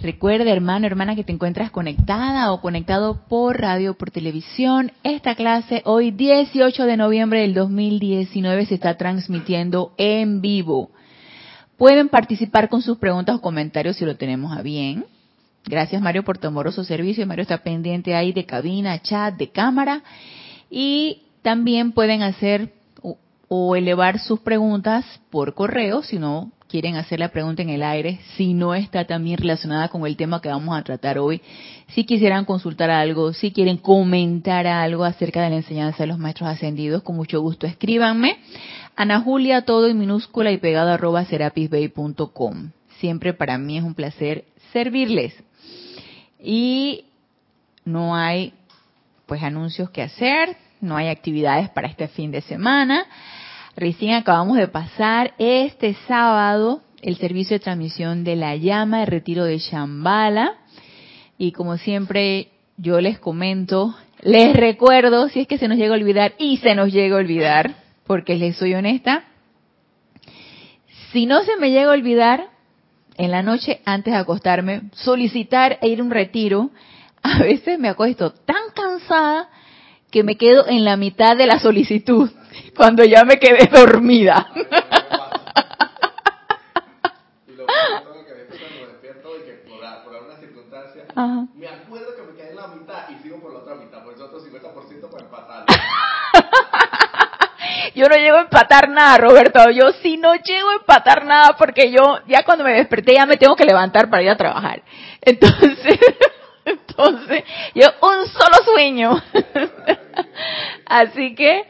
Recuerda, hermano, hermana, que te encuentras conectada o conectado por radio, por televisión. Esta clase hoy 18 de noviembre del 2019 se está transmitiendo en vivo. Pueden participar con sus preguntas o comentarios si lo tenemos a bien. Gracias Mario por tu amoroso servicio. Mario está pendiente ahí de cabina, chat, de cámara. Y también pueden hacer o elevar sus preguntas por correo, si no quieren hacer la pregunta en el aire, si no está también relacionada con el tema que vamos a tratar hoy, si quisieran consultar algo, si quieren comentar algo acerca de la enseñanza de los maestros ascendidos, con mucho gusto escríbanme. Ana Julia, todo en minúscula y pegado arroba serapisbay.com. Siempre para mí es un placer servirles. Y no hay pues anuncios que hacer, no hay actividades para este fin de semana. Recién acabamos de pasar este sábado el servicio de transmisión de la llama de retiro de Shambhala. Y como siempre yo les comento, les recuerdo, si es que se nos llega a olvidar, y se nos llega a olvidar, porque les soy honesta, si no se me llega a olvidar, en la noche antes de acostarme, solicitar e ir a un retiro, a veces me acuesto tan cansada que me quedo en la mitad de la solicitud cuando ya me quedé dormida. me acuerdo que me quedé en la mitad y sigo por la otra mitad, por eso otro 50% para empatar. yo no llego a empatar nada, Roberto. Yo sí no llego a empatar nada porque yo ya cuando me desperté ya me tengo que levantar para ir a trabajar. Entonces, entonces, yo un solo sueño. Así que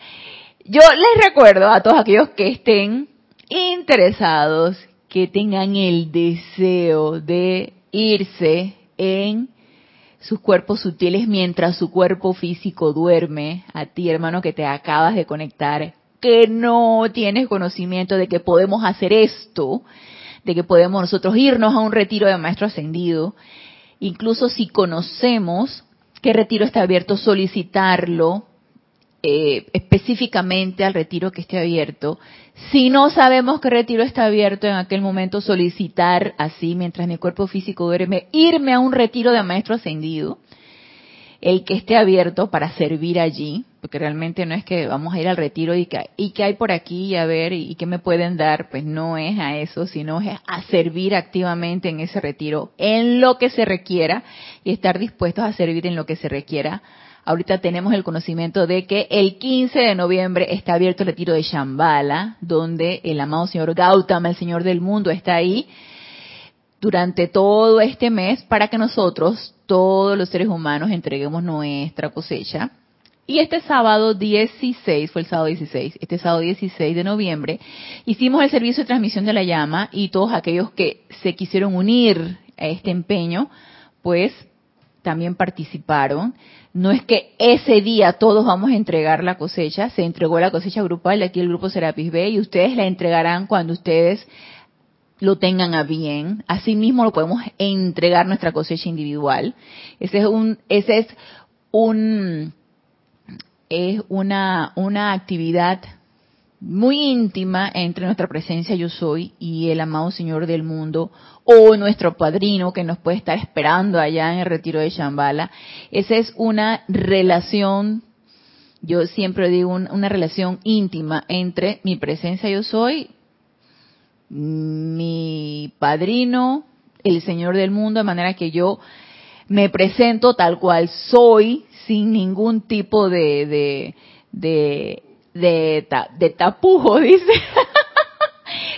yo les recuerdo a todos aquellos que estén interesados, que tengan el deseo de irse en sus cuerpos sutiles mientras su cuerpo físico duerme, a ti hermano que te acabas de conectar, que no tienes conocimiento de que podemos hacer esto, de que podemos nosotros irnos a un retiro de maestro ascendido, incluso si conocemos qué retiro está abierto, solicitarlo, eh, específicamente al retiro que esté abierto. Si no sabemos qué retiro está abierto en aquel momento, solicitar así, mientras mi cuerpo físico duerme, irme a un retiro de maestro ascendido, el que esté abierto para servir allí, porque realmente no es que vamos a ir al retiro y que, y que hay por aquí y a ver y, y qué me pueden dar, pues no es a eso, sino es a servir activamente en ese retiro, en lo que se requiera y estar dispuestos a servir en lo que se requiera Ahorita tenemos el conocimiento de que el 15 de noviembre está abierto el retiro de Shambhala, donde el amado señor Gautama, el señor del mundo, está ahí durante todo este mes para que nosotros, todos los seres humanos, entreguemos nuestra cosecha. Y este sábado 16, fue el sábado 16, este sábado 16 de noviembre, hicimos el servicio de transmisión de la llama y todos aquellos que se quisieron unir a este empeño, pues también participaron. No es que ese día todos vamos a entregar la cosecha, se entregó la cosecha grupal, de aquí el grupo Serapis B, y ustedes la entregarán cuando ustedes lo tengan a bien. Asimismo lo podemos entregar nuestra cosecha individual. Ese es un, ese es un, es una, una actividad muy íntima entre nuestra presencia yo soy y el amado Señor del mundo o nuestro padrino que nos puede estar esperando allá en el retiro de Shambhala. Esa es una relación, yo siempre digo, una relación íntima entre mi presencia yo soy, mi padrino, el Señor del mundo, de manera que yo me presento tal cual soy, sin ningún tipo de, de, de, de, de tapujo, dice.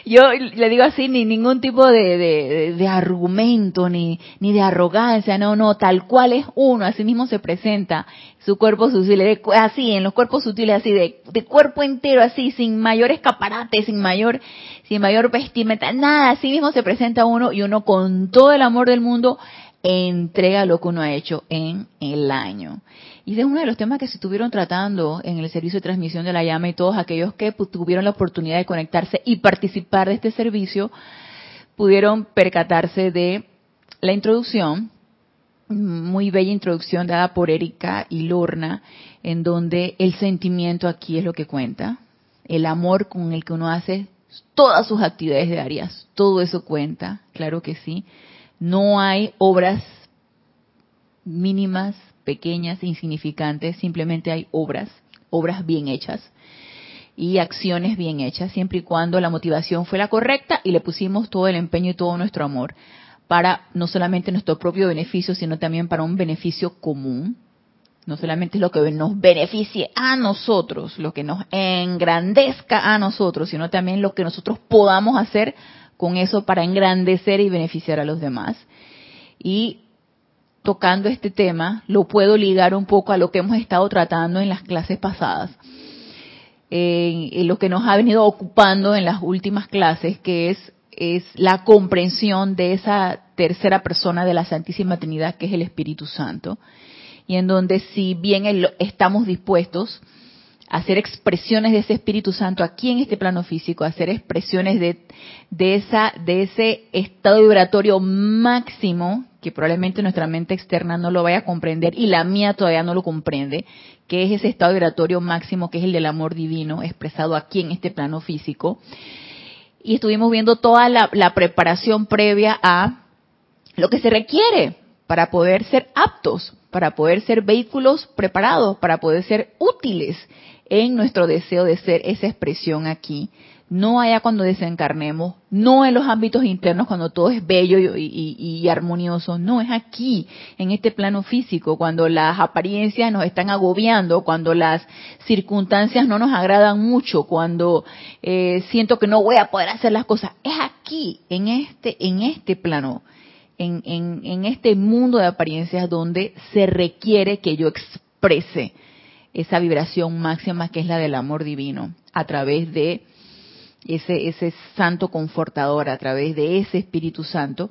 yo le digo así, ni ningún tipo de, de, de argumento, ni, ni de arrogancia, no, no, tal cual es uno, así mismo se presenta su cuerpo sutil, así, en los cuerpos sutiles, así, de, de cuerpo entero, así, sin mayor escaparate, sin mayor, sin mayor vestimenta, nada, así mismo se presenta uno y uno con todo el amor del mundo entrega lo que uno ha hecho en el año. Y es uno de los temas que se estuvieron tratando en el servicio de transmisión de la llama y todos aquellos que pues, tuvieron la oportunidad de conectarse y participar de este servicio pudieron percatarse de la introducción, muy bella introducción dada por Erika y Lorna, en donde el sentimiento aquí es lo que cuenta, el amor con el que uno hace todas sus actividades diarias, todo eso cuenta, claro que sí. No hay obras mínimas, pequeñas, insignificantes, simplemente hay obras, obras bien hechas y acciones bien hechas, siempre y cuando la motivación fue la correcta y le pusimos todo el empeño y todo nuestro amor para no solamente nuestro propio beneficio, sino también para un beneficio común. No solamente lo que nos beneficie a nosotros, lo que nos engrandezca a nosotros, sino también lo que nosotros podamos hacer con eso para engrandecer y beneficiar a los demás. Y tocando este tema, lo puedo ligar un poco a lo que hemos estado tratando en las clases pasadas, en, lo que nos ha venido ocupando en las últimas clases, que es, es la comprensión de esa tercera persona de la Santísima Trinidad, que es el Espíritu Santo, y en donde si bien estamos dispuestos hacer expresiones de ese Espíritu Santo aquí en este plano físico, hacer expresiones de, de, esa, de ese estado vibratorio máximo que probablemente nuestra mente externa no lo vaya a comprender y la mía todavía no lo comprende, que es ese estado vibratorio máximo que es el del amor divino expresado aquí en este plano físico. Y estuvimos viendo toda la, la preparación previa a lo que se requiere para poder ser aptos, para poder ser vehículos preparados, para poder ser útiles en nuestro deseo de ser esa expresión aquí, no allá cuando desencarnemos, no en los ámbitos internos cuando todo es bello y, armonioso, no, es aquí, en este plano físico, cuando las apariencias nos están agobiando, cuando las circunstancias no nos agradan mucho, cuando eh, siento que no voy a poder hacer las cosas, es aquí, en este, en este plano, en, en este mundo de apariencias donde se requiere que yo exprese esa vibración máxima que es la del amor divino, a través de ese, ese santo confortador, a través de ese Espíritu Santo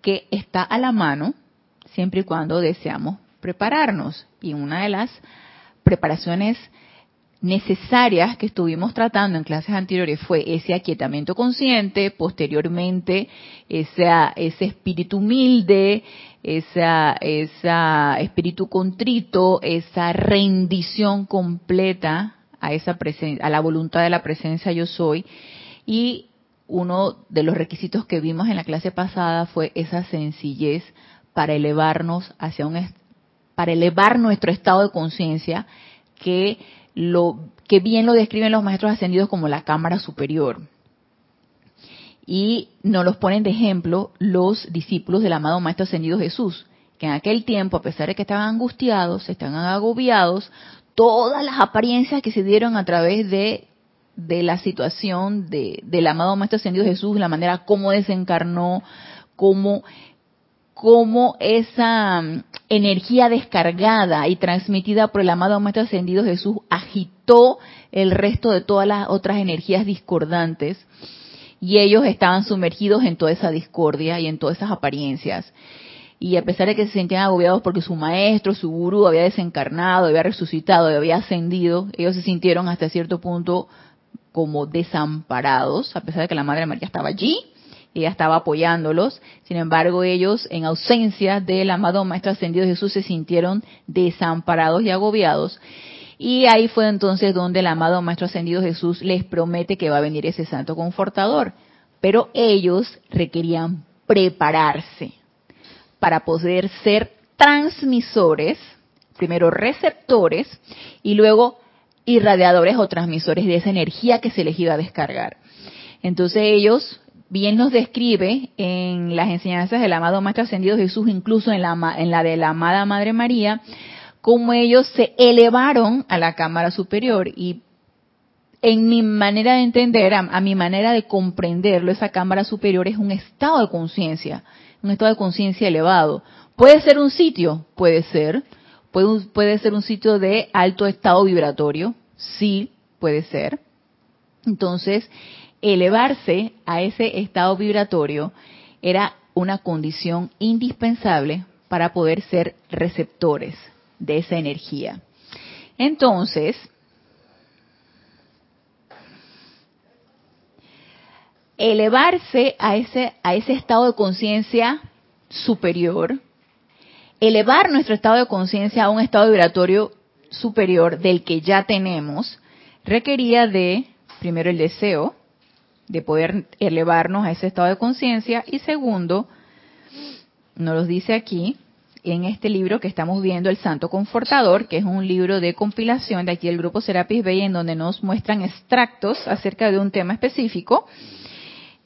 que está a la mano siempre y cuando deseamos prepararnos. Y una de las preparaciones necesarias que estuvimos tratando en clases anteriores fue ese aquietamiento consciente, posteriormente ese, ese espíritu humilde, esa, esa espíritu contrito, esa rendición completa a esa presencia, a la voluntad de la presencia yo soy. Y uno de los requisitos que vimos en la clase pasada fue esa sencillez para elevarnos hacia un para elevar nuestro estado de conciencia que lo que bien lo describen los maestros ascendidos como la cámara superior. Y nos los ponen de ejemplo los discípulos del amado Maestro Ascendido Jesús, que en aquel tiempo, a pesar de que estaban angustiados, estaban agobiados, todas las apariencias que se dieron a través de, de la situación de, del amado Maestro Ascendido Jesús, la manera como desencarnó, cómo cómo esa mm, energía descargada y transmitida por el amado Maestro Ascendido Jesús agitó el resto de todas las otras energías discordantes y ellos estaban sumergidos en toda esa discordia y en todas esas apariencias. Y a pesar de que se sentían agobiados porque su maestro, su gurú había desencarnado, había resucitado, había ascendido, ellos se sintieron hasta cierto punto como desamparados, a pesar de que la Madre María estaba allí ella estaba apoyándolos. Sin embargo, ellos, en ausencia del amado Maestro Ascendido Jesús, se sintieron desamparados y agobiados. Y ahí fue entonces donde el amado Maestro Ascendido Jesús les promete que va a venir ese santo confortador. Pero ellos requerían prepararse para poder ser transmisores, primero receptores y luego irradiadores o transmisores de esa energía que se les iba a descargar. Entonces ellos bien nos describe en las enseñanzas del amado Maestro Ascendido Jesús, incluso en la, en la de la amada Madre María, cómo ellos se elevaron a la cámara superior y en mi manera de entender, a, mi manera de comprenderlo, esa cámara superior es un estado de conciencia, un estado de conciencia elevado. Puede ser un sitio, puede ser, puede, puede ser un sitio de alto estado vibratorio, sí, puede ser. Entonces, elevarse a ese estado vibratorio era una condición indispensable para poder ser receptores de esa energía. Entonces, elevarse a ese, a ese estado de conciencia superior, elevar nuestro estado de conciencia a un estado vibratorio superior del que ya tenemos, requería de, primero, el deseo de poder elevarnos a ese estado de conciencia y segundo, nos lo dice aquí, en este libro que estamos viendo, El Santo Confortador, que es un libro de compilación de aquí del grupo Serapis Bay, en donde nos muestran extractos acerca de un tema específico.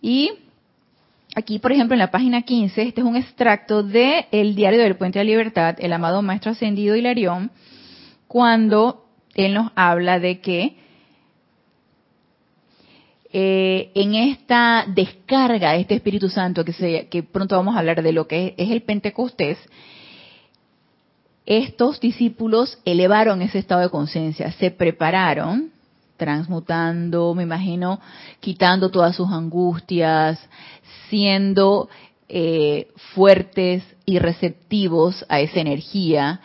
Y aquí, por ejemplo, en la página 15, este es un extracto de El Diario del Puente de la Libertad, el amado Maestro Ascendido Hilarión, cuando él nos habla de que eh, en esta descarga de este Espíritu Santo, que, se, que pronto vamos a hablar de lo que es el Pentecostés, estos discípulos elevaron ese estado de conciencia, se prepararon, transmutando, me imagino, quitando todas sus angustias, siendo eh, fuertes y receptivos a esa energía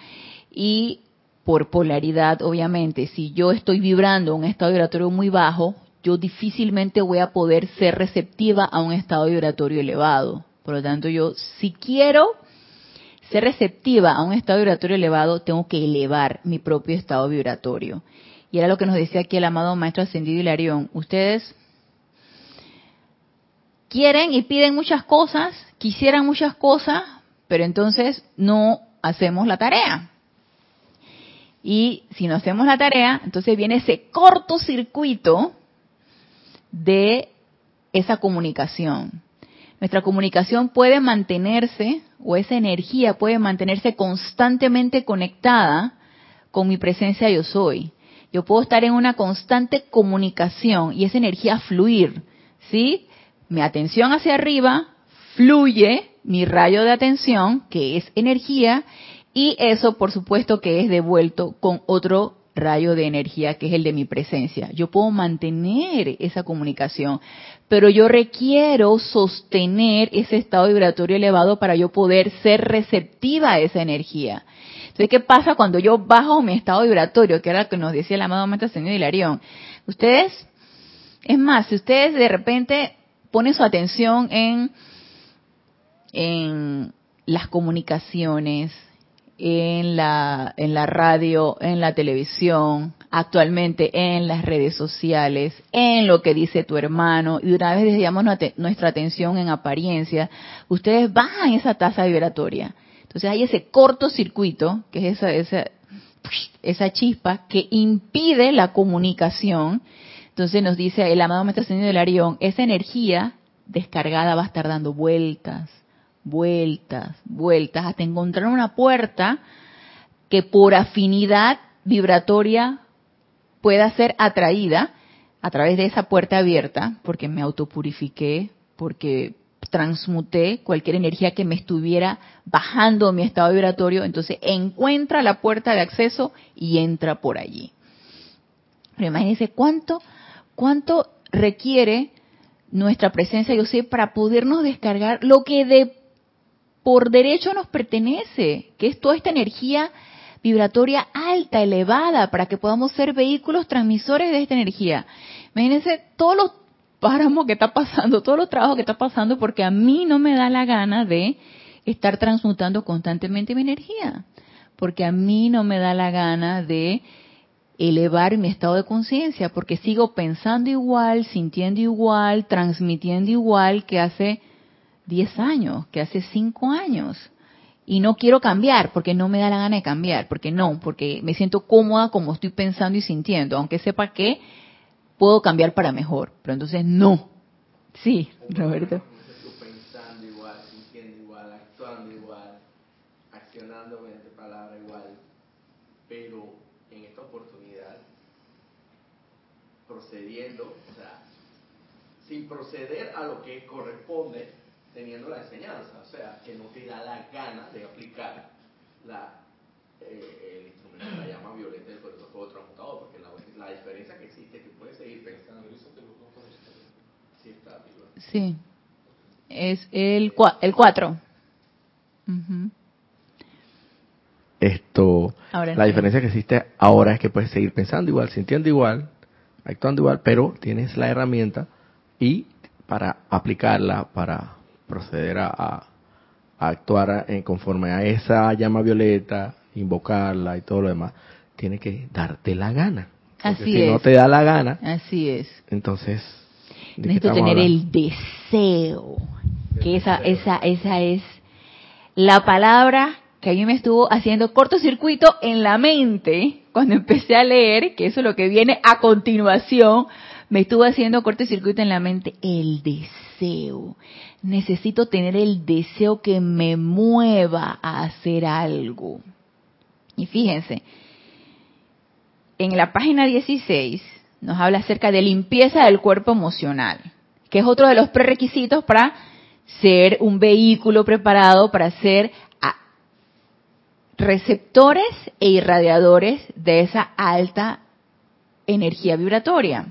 y por polaridad, obviamente, si yo estoy vibrando un estado vibratorio muy bajo, yo difícilmente voy a poder ser receptiva a un estado vibratorio elevado. Por lo tanto, yo si quiero ser receptiva a un estado vibratorio elevado, tengo que elevar mi propio estado vibratorio. Y era lo que nos decía aquí el amado Maestro Ascendido Hilarión. Ustedes quieren y piden muchas cosas, quisieran muchas cosas, pero entonces no hacemos la tarea. Y si no hacemos la tarea, entonces viene ese cortocircuito de esa comunicación. Nuestra comunicación puede mantenerse, o esa energía puede mantenerse constantemente conectada con mi presencia yo soy. Yo puedo estar en una constante comunicación y esa energía fluir, ¿sí? Mi atención hacia arriba fluye mi rayo de atención, que es energía, y eso por supuesto que es devuelto con otro rayo de energía que es el de mi presencia. Yo puedo mantener esa comunicación, pero yo requiero sostener ese estado vibratorio elevado para yo poder ser receptiva a esa energía. Entonces, ¿qué pasa cuando yo bajo mi estado vibratorio? Que era lo que nos decía el amado Maestro Señor Hilarión. Ustedes, es más, si ustedes de repente ponen su atención en, en las comunicaciones, en la, en la radio, en la televisión, actualmente en las redes sociales, en lo que dice tu hermano, y una vez desviamos nuestra atención en apariencia, ustedes bajan esa tasa vibratoria. Entonces hay ese cortocircuito, que es esa, esa, esa chispa que impide la comunicación. Entonces nos dice el amado Maestro Señor del Arión, esa energía descargada va a estar dando vueltas, vueltas, vueltas, hasta encontrar una puerta que por afinidad vibratoria pueda ser atraída a través de esa puerta abierta, porque me autopurifiqué, porque transmuté cualquier energía que me estuviera bajando mi estado vibratorio, entonces encuentra la puerta de acceso y entra por allí. Pero imagínense cuánto, cuánto requiere nuestra presencia, yo sé, para podernos descargar lo que de por derecho nos pertenece, que es toda esta energía vibratoria alta, elevada, para que podamos ser vehículos transmisores de esta energía. Imagínense todos los páramos que está pasando, todos los trabajos que está pasando, porque a mí no me da la gana de estar transmutando constantemente mi energía, porque a mí no me da la gana de elevar mi estado de conciencia, porque sigo pensando igual, sintiendo igual, transmitiendo igual que hace 10 años, que hace 5 años. Y no quiero cambiar porque no me da la gana de cambiar, porque no, porque me siento cómoda como estoy pensando y sintiendo, aunque sepa que puedo cambiar para mejor. Pero entonces no. Sí, Roberto. Pensando igual, sintiendo igual, actuando igual, accionando mediante palabra igual, pero en esta oportunidad procediendo, o sea, sin proceder a lo que corresponde teniendo la enseñanza, o sea, que no te da la gana de aplicar la, eh, el la llama violeta del poderoso fuego transmutador, porque la, la diferencia que existe es que puedes seguir pensando. Sí, está arriba. Sí. Es el 4. El cuatro. Ujú. Esto, Ahora la diferencia que existe ahora es que puedes seguir pensando igual, sintiendo igual, actuando igual, pero tienes la herramienta y para aplicarla, para proceder a, a- a actuar en conforme a esa llama violeta, invocarla y todo lo demás, tiene que darte la gana. Así si no es. te da la gana, Así es. entonces... ¿de qué Necesito tener hablando? el deseo. Que esa, esa, esa es la palabra que a mí me estuvo haciendo cortocircuito en la mente cuando empecé a leer, que eso es lo que viene a continuación, me estuvo haciendo cortocircuito en la mente el deseo. Necesito tener el deseo que me mueva a hacer algo. Y fíjense, en la página 16 nos habla acerca de limpieza del cuerpo emocional, que es otro de los prerequisitos para ser un vehículo preparado para ser a- receptores e irradiadores de esa alta energía vibratoria,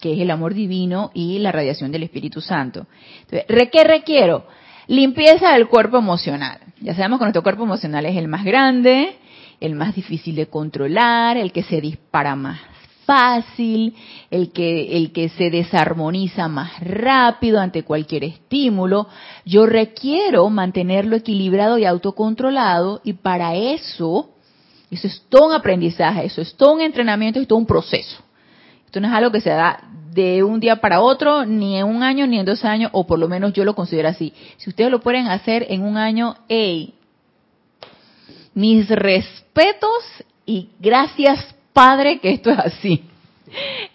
que es el amor divino y la radiación del Espíritu Santo. Entonces, ¿re- ¿qué requiero? Limpieza del cuerpo emocional. Ya sabemos que nuestro cuerpo emocional es el más grande, el más difícil de controlar, el que se dispara más fácil, el que, el que se desarmoniza más rápido ante cualquier estímulo. Yo requiero mantenerlo equilibrado y autocontrolado y para eso, eso es todo un aprendizaje, eso es todo un entrenamiento y todo un proceso. Esto no es algo que se da de un día para otro, ni en un año, ni en dos años, o por lo menos yo lo considero así. Si ustedes lo pueden hacer en un año, hey, mis respetos y gracias Padre que esto es así.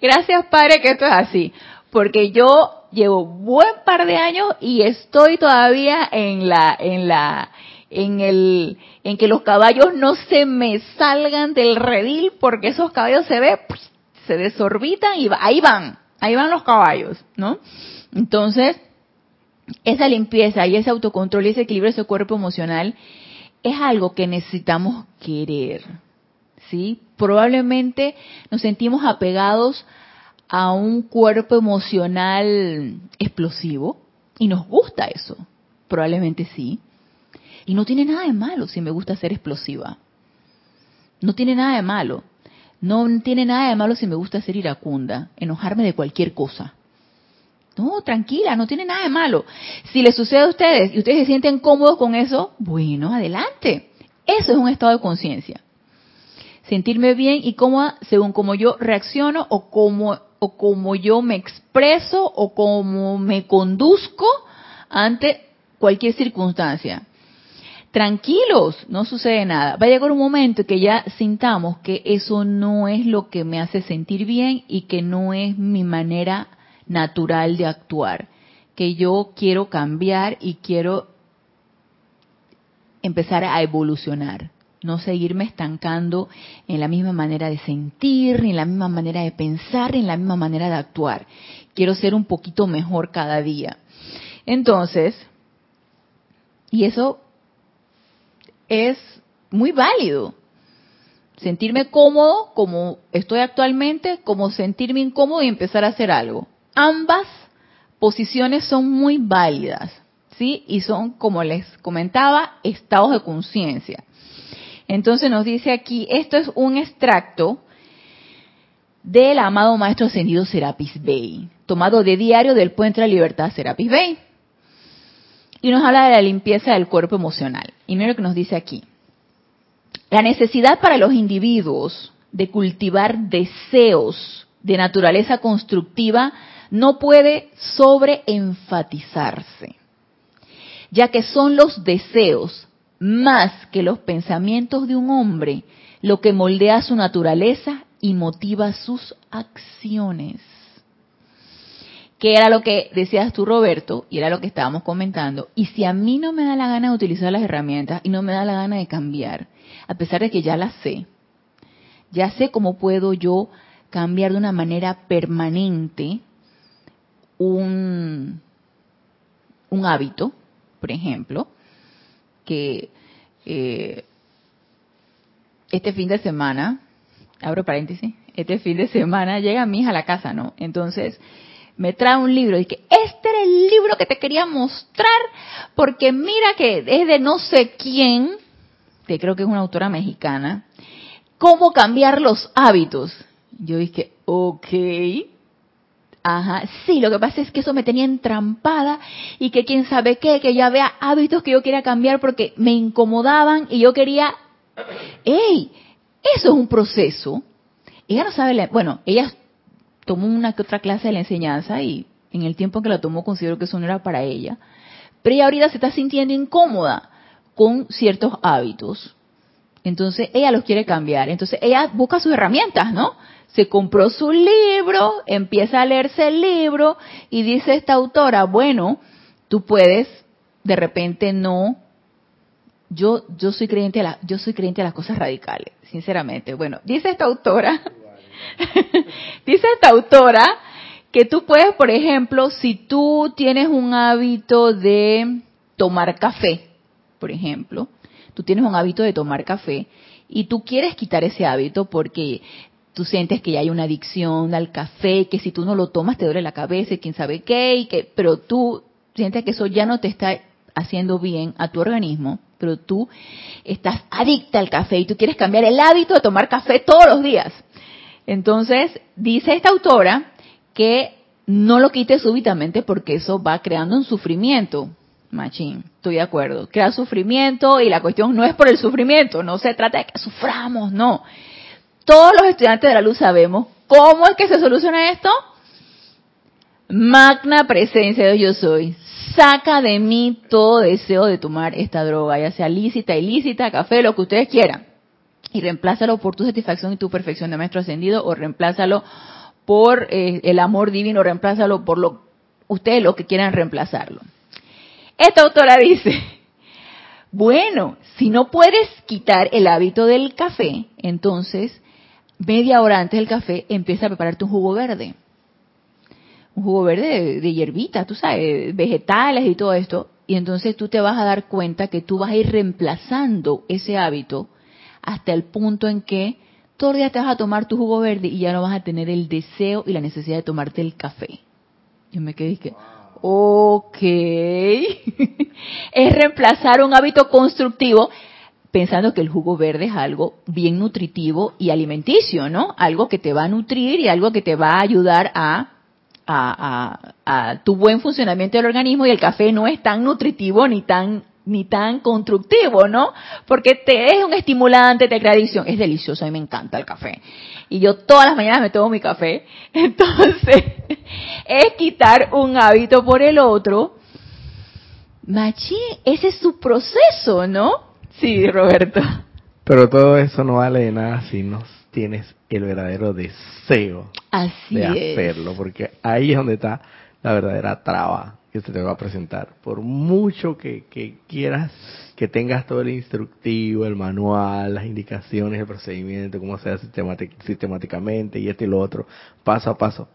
Gracias Padre que esto es así. Porque yo llevo buen par de años y estoy todavía en la, en la, en el, en que los caballos no se me salgan del redil porque esos caballos se ve, se desorbitan y ahí van, ahí van los caballos, ¿no? Entonces, esa limpieza y ese autocontrol y ese equilibrio de ese cuerpo emocional es algo que necesitamos querer, ¿sí? Probablemente nos sentimos apegados a un cuerpo emocional explosivo y nos gusta eso, probablemente sí. Y no tiene nada de malo si me gusta ser explosiva. No tiene nada de malo. No tiene nada de malo si me gusta ser iracunda, enojarme de cualquier cosa. No, tranquila, no tiene nada de malo. Si les sucede a ustedes y ustedes se sienten cómodos con eso, bueno, adelante. Eso es un estado de conciencia. Sentirme bien y cómoda según como yo reacciono o como, o yo me expreso o como me conduzco ante cualquier circunstancia. Tranquilos, no sucede nada. Va a llegar un momento que ya sintamos que eso no es lo que me hace sentir bien y que no es mi manera natural de actuar, que yo quiero cambiar y quiero empezar a evolucionar, no seguirme estancando en la misma manera de sentir, ni en la misma manera de pensar, ni en la misma manera de actuar. Quiero ser un poquito mejor cada día. Entonces, y eso es muy válido. Sentirme cómodo como estoy actualmente, como sentirme incómodo y empezar a hacer algo. Ambas posiciones son muy válidas, ¿sí? Y son, como les comentaba, estados de conciencia. Entonces nos dice aquí, esto es un extracto del amado Maestro Ascendido Serapis Bey, tomado de diario del Puente de la Libertad Serapis Bey. Y nos habla de la limpieza del cuerpo emocional. Y mira lo que nos dice aquí. La necesidad para los individuos de cultivar deseos de naturaleza constructiva no puede sobreenfatizarse, ya que son los deseos más que los pensamientos de un hombre lo que moldea su naturaleza y motiva sus acciones. Que era lo que decías tú, Roberto, y era lo que estábamos comentando. Y si a mí no me da la gana de utilizar las herramientas y no me da la gana de cambiar, a pesar de que ya las sé, ya sé cómo puedo yo cambiar de una manera permanente un, un hábito, por ejemplo, que eh, este fin de semana, abro paréntesis, este fin de semana llega mi hija a la casa, ¿no? Entonces me trae un libro y que este era el libro que te quería mostrar porque mira que es de no sé quién, que creo que es una autora mexicana, cómo cambiar los hábitos. Yo dije, ok, Ajá, sí, lo que pasa es que eso me tenía entrampada y que quién sabe qué, que ya vea hábitos que yo quería cambiar porque me incomodaban y yo quería, ¡ey! Eso es un proceso. Ella no sabe, bueno, ella tomó una que otra clase de la enseñanza y en el tiempo que la tomó considero que eso no era para ella. Pero ella ahorita se está sintiendo incómoda con ciertos hábitos. Entonces ella los quiere cambiar. Entonces ella busca sus herramientas, ¿no? Se compró su libro, empieza a leerse el libro y dice esta autora, bueno, tú puedes de repente no yo yo soy creyente a la, yo soy creyente a las cosas radicales, sinceramente. Bueno, dice esta autora dice esta autora que tú puedes, por ejemplo, si tú tienes un hábito de tomar café, por ejemplo, tú tienes un hábito de tomar café y tú quieres quitar ese hábito porque tú sientes que ya hay una adicción al café, que si tú no lo tomas te duele la cabeza y quién sabe qué, y que, pero tú sientes que eso ya no te está haciendo bien a tu organismo, pero tú estás adicta al café y tú quieres cambiar el hábito de tomar café todos los días. Entonces, dice esta autora que no lo quites súbitamente porque eso va creando un sufrimiento. Machín, estoy de acuerdo. Crea sufrimiento y la cuestión no es por el sufrimiento, no se trata de que suframos, no todos los estudiantes de la luz sabemos cómo es que se soluciona esto. Magna presencia de yo soy. Saca de mí todo deseo de tomar esta droga, ya sea lícita, ilícita, café, lo que ustedes quieran. Y reemplázalo por tu satisfacción y tu perfección de maestro ascendido, o reemplázalo por eh, el amor divino, reemplázalo por lo ustedes lo que quieran reemplazarlo. Esta autora dice, bueno, si no puedes quitar el hábito del café, entonces media hora antes del café, empieza a prepararte un jugo verde. Un jugo verde de, hierbita, tú sabes, vegetales y todo esto. Y entonces tú te vas a dar cuenta que tú vas a ir reemplazando ese hábito hasta el punto en que todos los días te vas a tomar tu jugo verde y ya no vas a tener el deseo y la necesidad de tomarte el café. Yo me quedé que, ok, es reemplazar un hábito constructivo pensando que el jugo verde es algo bien nutritivo y alimenticio, ¿no? Algo que te va a nutrir y algo que te va a ayudar a, a, tu buen funcionamiento del organismo y el café no es tan nutritivo ni tan ni tan constructivo, ¿no? Porque te es un estimulante, te crea adicción. Es delicioso, a mí me encanta el café. Y yo todas las mañanas me tomo mi café. Entonces, es quitar un hábito por el otro. Machi, ese es su proceso, ¿no? Sí, Roberto. Pero todo eso no vale de nada si no tienes el verdadero deseo de hacerlo, porque ahí es donde está la verdadera traba que se te va a presentar. Por mucho que, quieras que tengas todo el instructivo, el manual, las indicaciones, el procedimiento, cómo se hace sistemáticamente y esto y lo otro, paso a paso.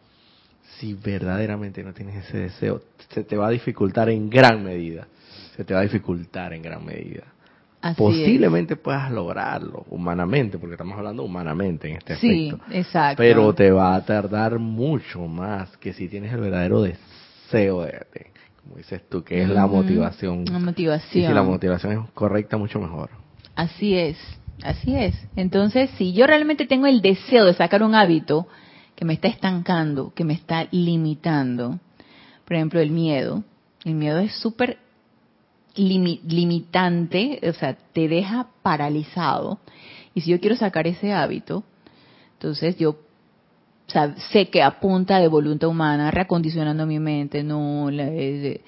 Si verdaderamente no tienes ese deseo, se te va a dificultar en gran medida. Se te va a dificultar en gran medida posiblemente puedas lograrlo humanamente, porque estamos hablando humanamente en este aspecto. Sí, exacto. Pero te va a tardar mucho más que si tienes el verdadero deseo de, como dices tú, que es la motivación. La motivación. Y si la motivación es correcta, mucho mejor. Así es, así es. Entonces, si yo realmente tengo el deseo de sacar un hábito que me está estancando, que me está limitando, por ejemplo, el miedo, el miedo es súper limitante, o sea, te deja paralizado. Y si yo quiero sacar ese hábito, entonces yo sé que apunta de voluntad humana, reacondicionando mi mente, no, eh,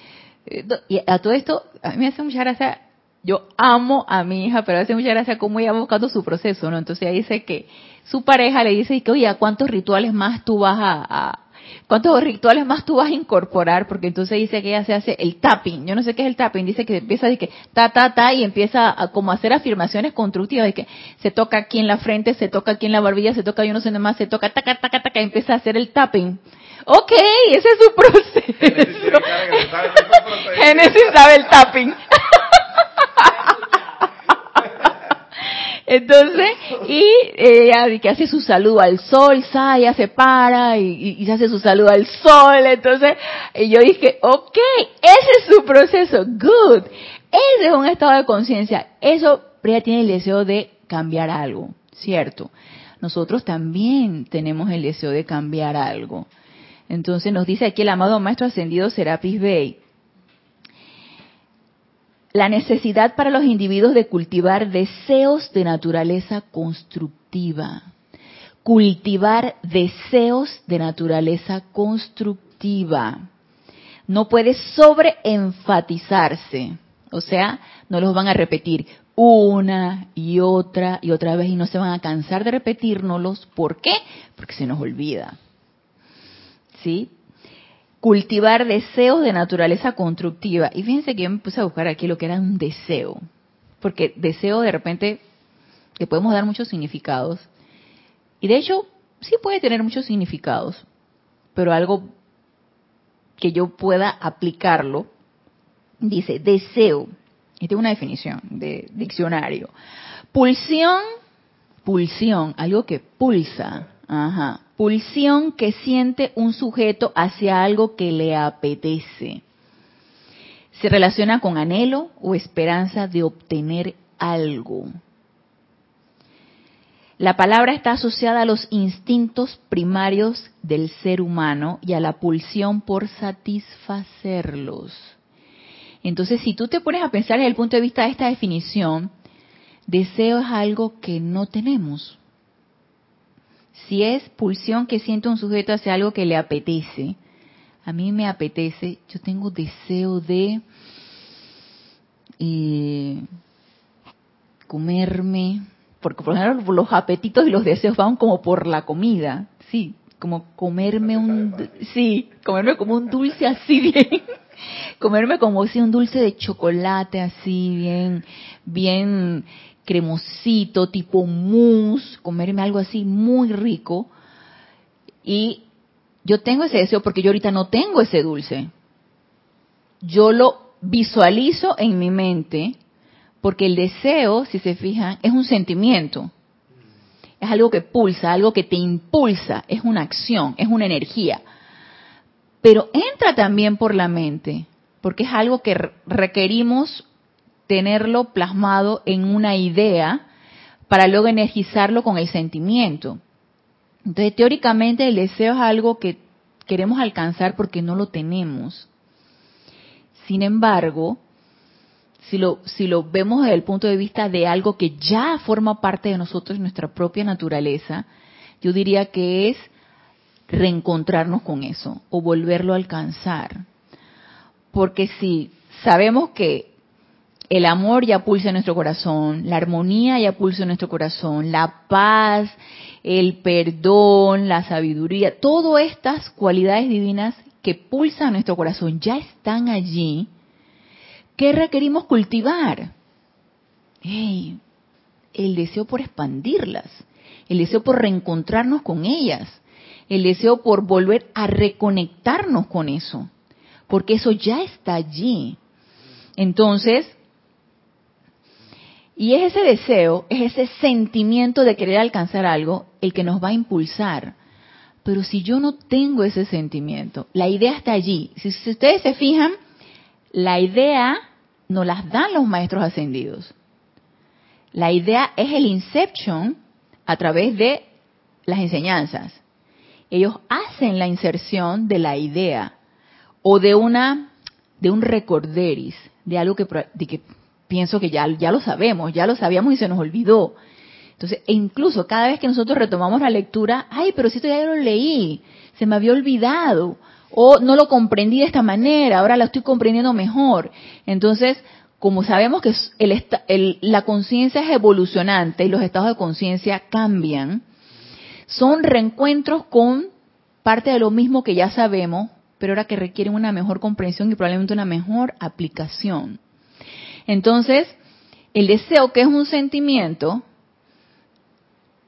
y a todo esto, a mí me hace mucha gracia, yo amo a mi hija, pero hace mucha gracia cómo ella va buscando su proceso, ¿no? Entonces ella dice que su pareja le dice que, oye, ¿a cuántos rituales más tú vas a, ¿Cuántos rituales más tú vas a incorporar? Porque entonces dice que ella se hace el tapping. Yo no sé qué es el tapping. Dice que empieza de que ta, ta, ta y empieza a como hacer afirmaciones constructivas de que se toca aquí en la frente, se toca aquí en la barbilla, se toca yo no sé nada más, se toca taca, taca, taca, y empieza a hacer el tapping. Ok, ese es su proceso. Génesis sabe el tapping. Entonces, y ella que hace su saludo al sol, ella se para y, y, hace su saludo al sol. Entonces, y yo dije, ok, ese es su proceso, good. Ese es un estado de conciencia. Eso, ella tiene el deseo de cambiar algo, ¿cierto? Nosotros también tenemos el deseo de cambiar algo. Entonces nos dice aquí el amado Maestro Ascendido Serapis Bey, la necesidad para los individuos de cultivar deseos de naturaleza constructiva. Cultivar deseos de naturaleza constructiva. No puede sobreenfatizarse. O sea, no los van a repetir una y otra y otra vez y no se van a cansar de repetirnos. ¿Por qué? Porque se nos olvida. ¿Sí? Cultivar deseos de naturaleza constructiva. Y fíjense que yo me puse a buscar aquí lo que era un deseo, porque deseo de repente le podemos dar muchos significados. Y de hecho, sí puede tener muchos significados, pero algo que yo pueda aplicarlo, dice deseo. Esta es una definición de diccionario. Pulsión, pulsión, algo que pulsa. Ajá pulsión que siente un sujeto hacia algo que le apetece. Se relaciona con anhelo o esperanza de obtener algo. La palabra está asociada a los instintos primarios del ser humano y a la pulsión por satisfacerlos. Entonces, si tú te pones a pensar desde el punto de vista de esta definición, deseo es algo que no tenemos si es pulsión que siente un sujeto hacia algo que le apetece, a mí me apetece, yo tengo deseo de eh, comerme, porque por ejemplo los apetitos y los deseos van como por la comida, sí, como comerme un, sí, comerme como un dulce así bien, comerme como si un dulce de chocolate así bien, bien cremosito, tipo mousse, comerme algo así muy rico. Y yo tengo ese deseo porque yo ahorita no tengo ese dulce. Yo lo visualizo en mi mente porque el deseo, si se fijan, es un sentimiento. Es algo que pulsa, algo que te impulsa, es una acción, es una energía. Pero entra también por la mente, porque es algo que requerimos tenerlo plasmado en una idea para luego energizarlo con el sentimiento. Entonces, teóricamente el deseo es algo que queremos alcanzar porque no lo tenemos. Sin embargo, si lo, si lo vemos desde el punto de vista de algo que ya forma parte de nosotros, nuestra propia naturaleza, yo diría que es reencontrarnos con eso o volverlo a alcanzar. Porque si sabemos que el amor ya pulsa en nuestro corazón, la armonía ya pulsa en nuestro corazón, la paz, el perdón, la sabiduría, todas estas cualidades divinas que pulsan nuestro corazón ya están allí. ¿Qué requerimos cultivar? el deseo por expandirlas, el deseo por reencontrarnos con ellas, el deseo por volver a reconectarnos con eso, porque eso ya está allí. Entonces, y es ese deseo, es ese sentimiento de querer alcanzar algo el que nos va a impulsar. Pero si yo no tengo ese sentimiento, la idea está allí. Si, ustedes se fijan, la idea nos las dan los maestros ascendidos. La idea es el inception a través de las enseñanzas. Ellos hacen la inserción de la idea o de una de un recorderis, de algo que, de que pienso que ya, ya lo sabemos, ya lo sabíamos y se nos olvidó. Entonces, e incluso cada vez que nosotros retomamos la lectura, ay, pero si esto ya lo leí, se me había olvidado, o no lo comprendí de esta manera, ahora la estoy comprendiendo mejor. Entonces, como sabemos que el, la conciencia es evolucionante y los estados de conciencia cambian, son reencuentros con parte de lo mismo que ya sabemos, pero ahora que requieren una mejor comprensión y probablemente una mejor aplicación. Entonces, el deseo, que es un sentimiento,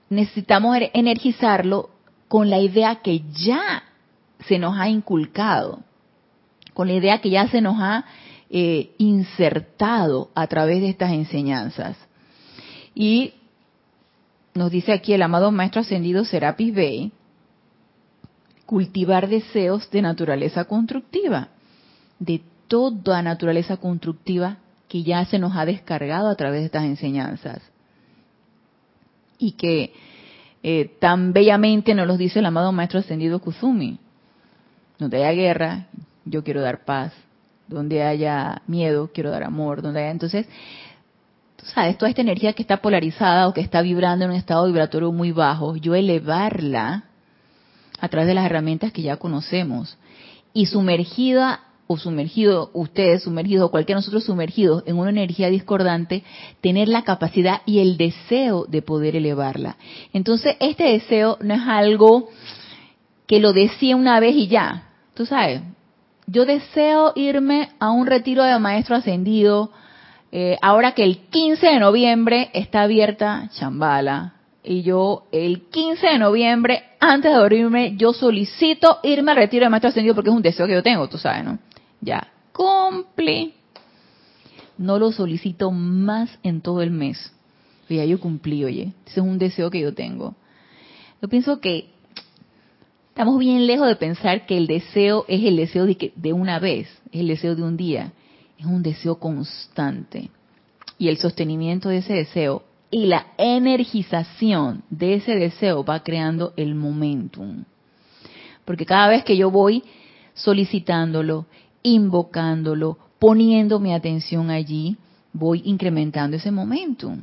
necesitamos er-, energizarlo con la idea que ya se nos ha inculcado, con la idea que ya se nos ha eh, insertado a través de estas enseñanzas. Y nos dice aquí el amado Maestro Ascendido Serapis Bey, cultivar deseos de naturaleza constructiva, de toda naturaleza constructiva que ya se nos ha descargado a través de estas enseñanzas. Y que eh, tan bellamente nos los dice el amado Maestro Ascendido Kuzumi. Donde haya guerra, yo quiero dar paz. Donde haya miedo, quiero dar amor. Donde haya... Entonces, tú sabes, toda esta energía que está polarizada o que está vibrando en un estado vibratorio muy bajo, yo elevarla a través de las herramientas que ya conocemos y sumergida o sumergido, ustedes sumergidos, o cualquiera de nosotros sumergidos en una energía discordante, tener la capacidad y el deseo de poder elevarla. Entonces, este deseo no es algo que lo decía una vez y ya. Tú sabes, yo deseo irme a un retiro de maestro ascendido, eh, ahora que el 15 de noviembre está abierta Chambala, y yo el 15 de noviembre, antes de dormirme, yo solicito irme al retiro de maestro ascendido porque es un deseo que yo tengo, tú sabes, ¿no? Ya, cumplí. No lo solicito más en todo el mes. Ya yo cumplí, oye. Ese es un deseo que yo tengo. Yo pienso que estamos bien lejos de pensar que el deseo es el deseo de, que, de una vez, es el deseo de un día. Es un deseo constante. Y el sostenimiento de ese deseo y la energización de ese deseo va creando el momentum. Porque cada vez que yo voy solicitándolo, invocándolo, poniendo mi atención allí, voy incrementando ese momentum.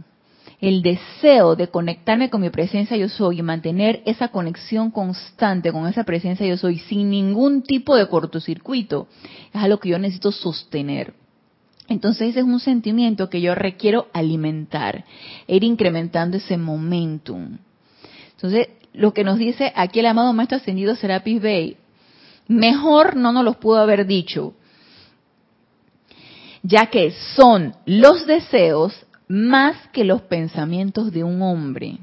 El deseo de conectarme con mi presencia yo soy y mantener esa conexión constante con esa presencia yo soy sin ningún tipo de cortocircuito es algo que yo necesito sostener. Entonces ese es un sentimiento que yo requiero alimentar, ir incrementando ese momentum. Entonces, lo que nos dice aquí el amado Maestro Ascendido Serapis Bey, mejor no nos los pudo haber dicho, ya que son los deseos más que los pensamientos de un hombre,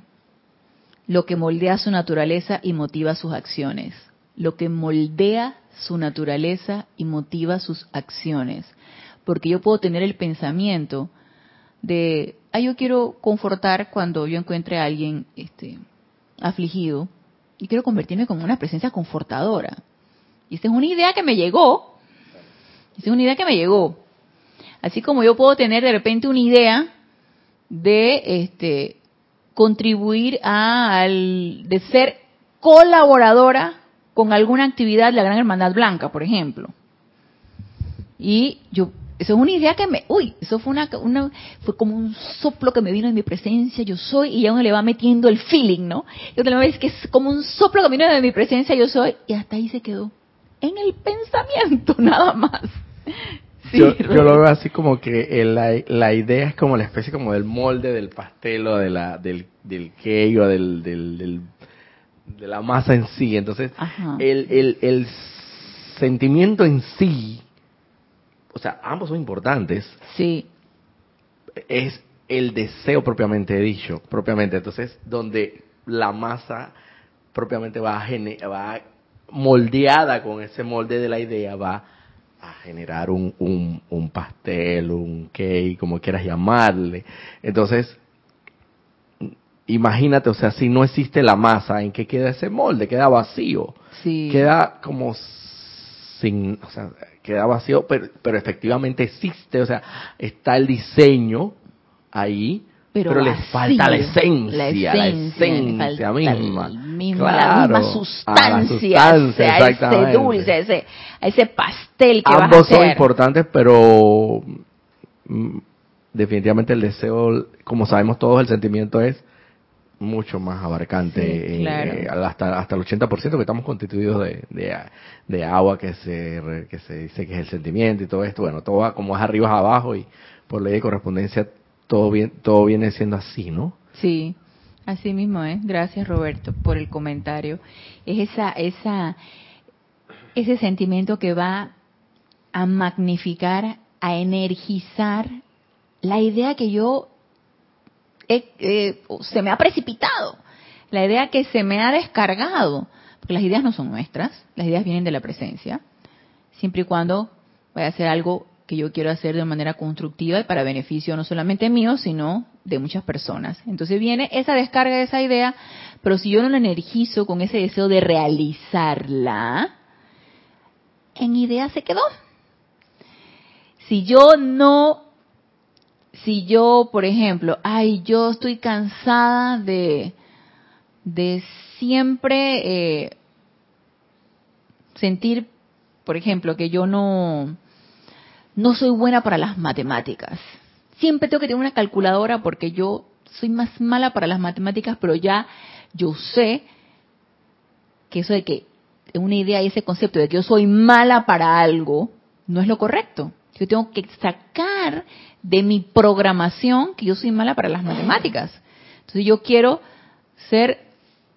lo que moldea su naturaleza y motiva sus acciones, lo que moldea su naturaleza y motiva sus acciones porque yo puedo tener el pensamiento de, ah, yo quiero confortar cuando yo encuentre a alguien este, afligido y quiero convertirme como una presencia confortadora. Y esa es una idea que me llegó. Esa es una idea que me llegó. Así como yo puedo tener de repente una idea de este contribuir a al, de ser colaboradora con alguna actividad de la Gran Hermandad Blanca, por ejemplo. Y yo eso es una idea que me, uy, eso fue una, una, fue como un soplo que me vino en mi presencia, yo soy, y ya uno le va metiendo el feeling, ¿no? Y otra vez que es como un soplo que vino de mi presencia, yo soy, y hasta ahí se quedó. En el pensamiento, nada más. yo, yo, lo veo así como que la, la, idea es como la especie como del molde del pastel o de la, del, del cake o del, del, del de la masa en sí. Entonces, el, el, el sentimiento en sí o sea, ambos son importantes. Sí. Es el deseo propiamente dicho, propiamente. Entonces, donde la masa propiamente va a, va moldeada con ese molde de la idea, va a generar un, un, un pastel, un cake, como quieras llamarle. Entonces, imagínate, o sea, si no existe la masa, ¿en qué queda ese molde? Queda vacío. Sí. Queda como sin, o sea, queda vacío, pero, pero efectivamente existe, o sea, está el diseño ahí, pero, le falta la esencia, la esencia, misma. La misma sustancia, a ese dulce, a ese, ese pastel que Ambos vas a hacer. son importantes, pero mm, definitivamente el deseo, como sabemos todos, el sentimiento es mucho más abarcante, eh, hasta, hasta el 80% que estamos constituidos de, de, agua que se, que se dice que es el sentimiento y todo esto, bueno, todo va como es arriba abajo y por ley de correspondencia todo, bien, todo viene siendo así, ¿no? Sí, Así mismo es. Gracias Roberto por el comentario. Es esa, esa, ese sentimiento que va a magnificar, a energizar la idea que yo se me ha precipitado, la idea que se me ha descargado, porque las ideas no son nuestras, las ideas vienen de la presencia, siempre y cuando vaya a ser algo que yo quiero hacer de manera constructiva y para beneficio no solamente mío, sino de muchas personas. Entonces viene esa descarga de esa idea, pero si yo no la energizo con ese deseo de realizarla, en idea se quedó. Si yo no, si yo, por ejemplo, ay, yo estoy cansada de, de siempre eh, sentir, por ejemplo, que yo no, no soy buena para las matemáticas. Siempre tengo que tener una calculadora porque yo soy más mala para las matemáticas, pero ya yo sé que eso de que una idea y ese concepto de que yo soy mala para algo no es lo correcto. Yo tengo que sacar de mi programación que yo soy mala para las matemáticas. Entonces yo quiero ser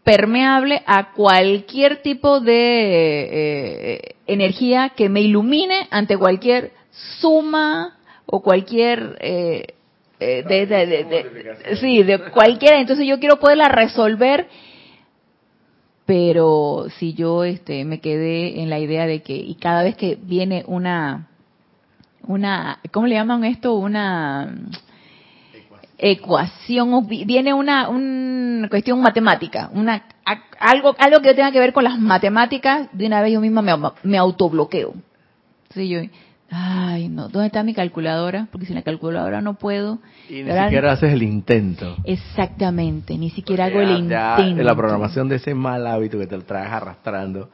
permeable a cualquier tipo de eh, energía que me ilumine ante cualquier suma o cualquier eh, eh, de, de, sí de cualquiera. Entonces yo quiero poderla resolver pero si yo este me quedé en la idea de que y cada vez que viene una una cómo le llaman esto una ecuación. viene una, una cuestión matemática una algo algo que tenga que ver con las matemáticas de una vez yo misma me, me autobloqueo. Entonces yo Ay, no, ¿dónde está mi calculadora? Porque sin la calculadora no puedo. Y ni siquiera haces el intento. Exactamente, ni siquiera hago el intento. la programación de ese mal hábito que te lo traes arrastrando,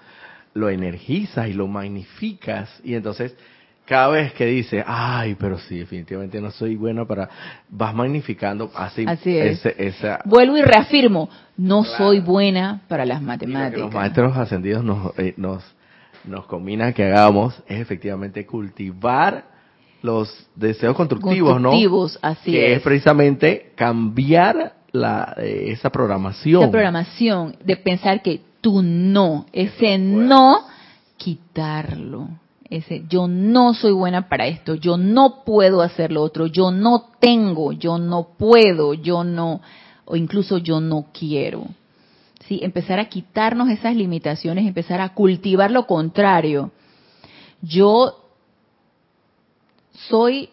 lo energizas y lo magnificas. Y entonces, cada vez que dices, ay, pero sí, definitivamente no soy bueno para. vas magnificando así. Así es. esa... Vuelvo y reafirmo, no soy buena para las matemáticas. los maestros ascendidos nos, eh, nos nos combina que hagamos es efectivamente cultivar los deseos constructivos, constructivos ¿no? así que es. precisamente cambiar la, eh, esa programación. Esa programación de pensar que tú no, ese no, quitarlo. Ese yo no soy buena para esto, yo no puedo hacer lo otro, yo no tengo, yo no puedo, yo no, o incluso yo no quiero. Empezar a quitarnos esas limitaciones, empezar a cultivar lo contrario. Yo soy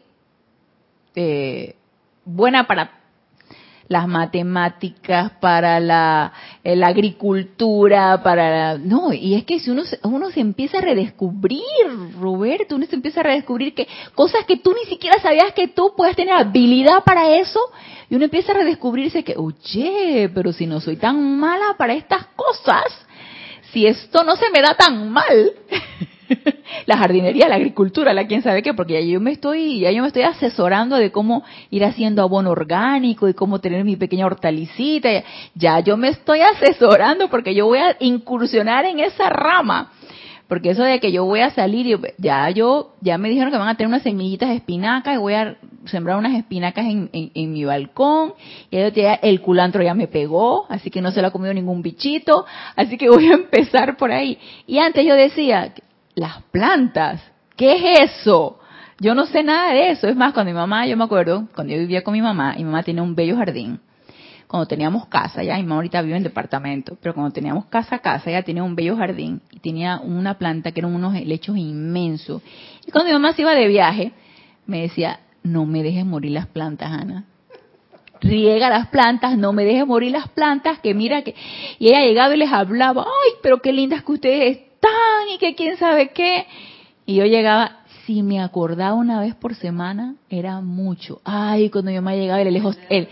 eh, buena para las matemáticas, para la, eh, la agricultura, para no, y es que si uno uno se empieza a redescubrir, Roberto, uno se empieza a redescubrir que cosas que tú ni siquiera sabías que tú puedes tener habilidad para eso, y uno empieza a redescubrirse que, oye, pero si no soy tan mala para estas cosas, si esto no se me da tan mal, la jardinería, la agricultura, la quién sabe qué, porque ya yo me estoy, ya yo me estoy asesorando de cómo ir haciendo abono orgánico y cómo tener mi pequeña hortalicita, ya yo me estoy asesorando porque yo voy a incursionar en esa rama. Porque eso de que yo voy a salir y ya yo, ya me dijeron que van a tener unas semillitas de espinaca y voy a sembrar unas espinacas en, en, mi balcón. Y el culantro ya me pegó, así que no se lo ha comido ningún bichito. Así que voy a empezar por ahí. Y antes yo decía, las plantas, ¿qué es eso? Yo no sé nada de eso. Es más, cuando mi mamá, yo me acuerdo, cuando yo vivía con mi mamá, mi mamá tenía un bello jardín. Cuando teníamos casa, ya mi mamá ahorita vive en departamento, pero cuando teníamos casa a casa, ella tenía un bello jardín y tenía una planta que eran unos helechos inmensos. Y cuando mi mamá se iba de viaje, me decía, no me dejes morir las plantas, Ana. Riega las plantas, no me dejes morir las plantas, que mira que... Y ella llegaba y les hablaba, ay, pero qué lindas que ustedes y que quién sabe qué. Y yo llegaba, si me acordaba una vez por semana, era mucho. Ay, cuando mi mamá llegaba, el lejos, él.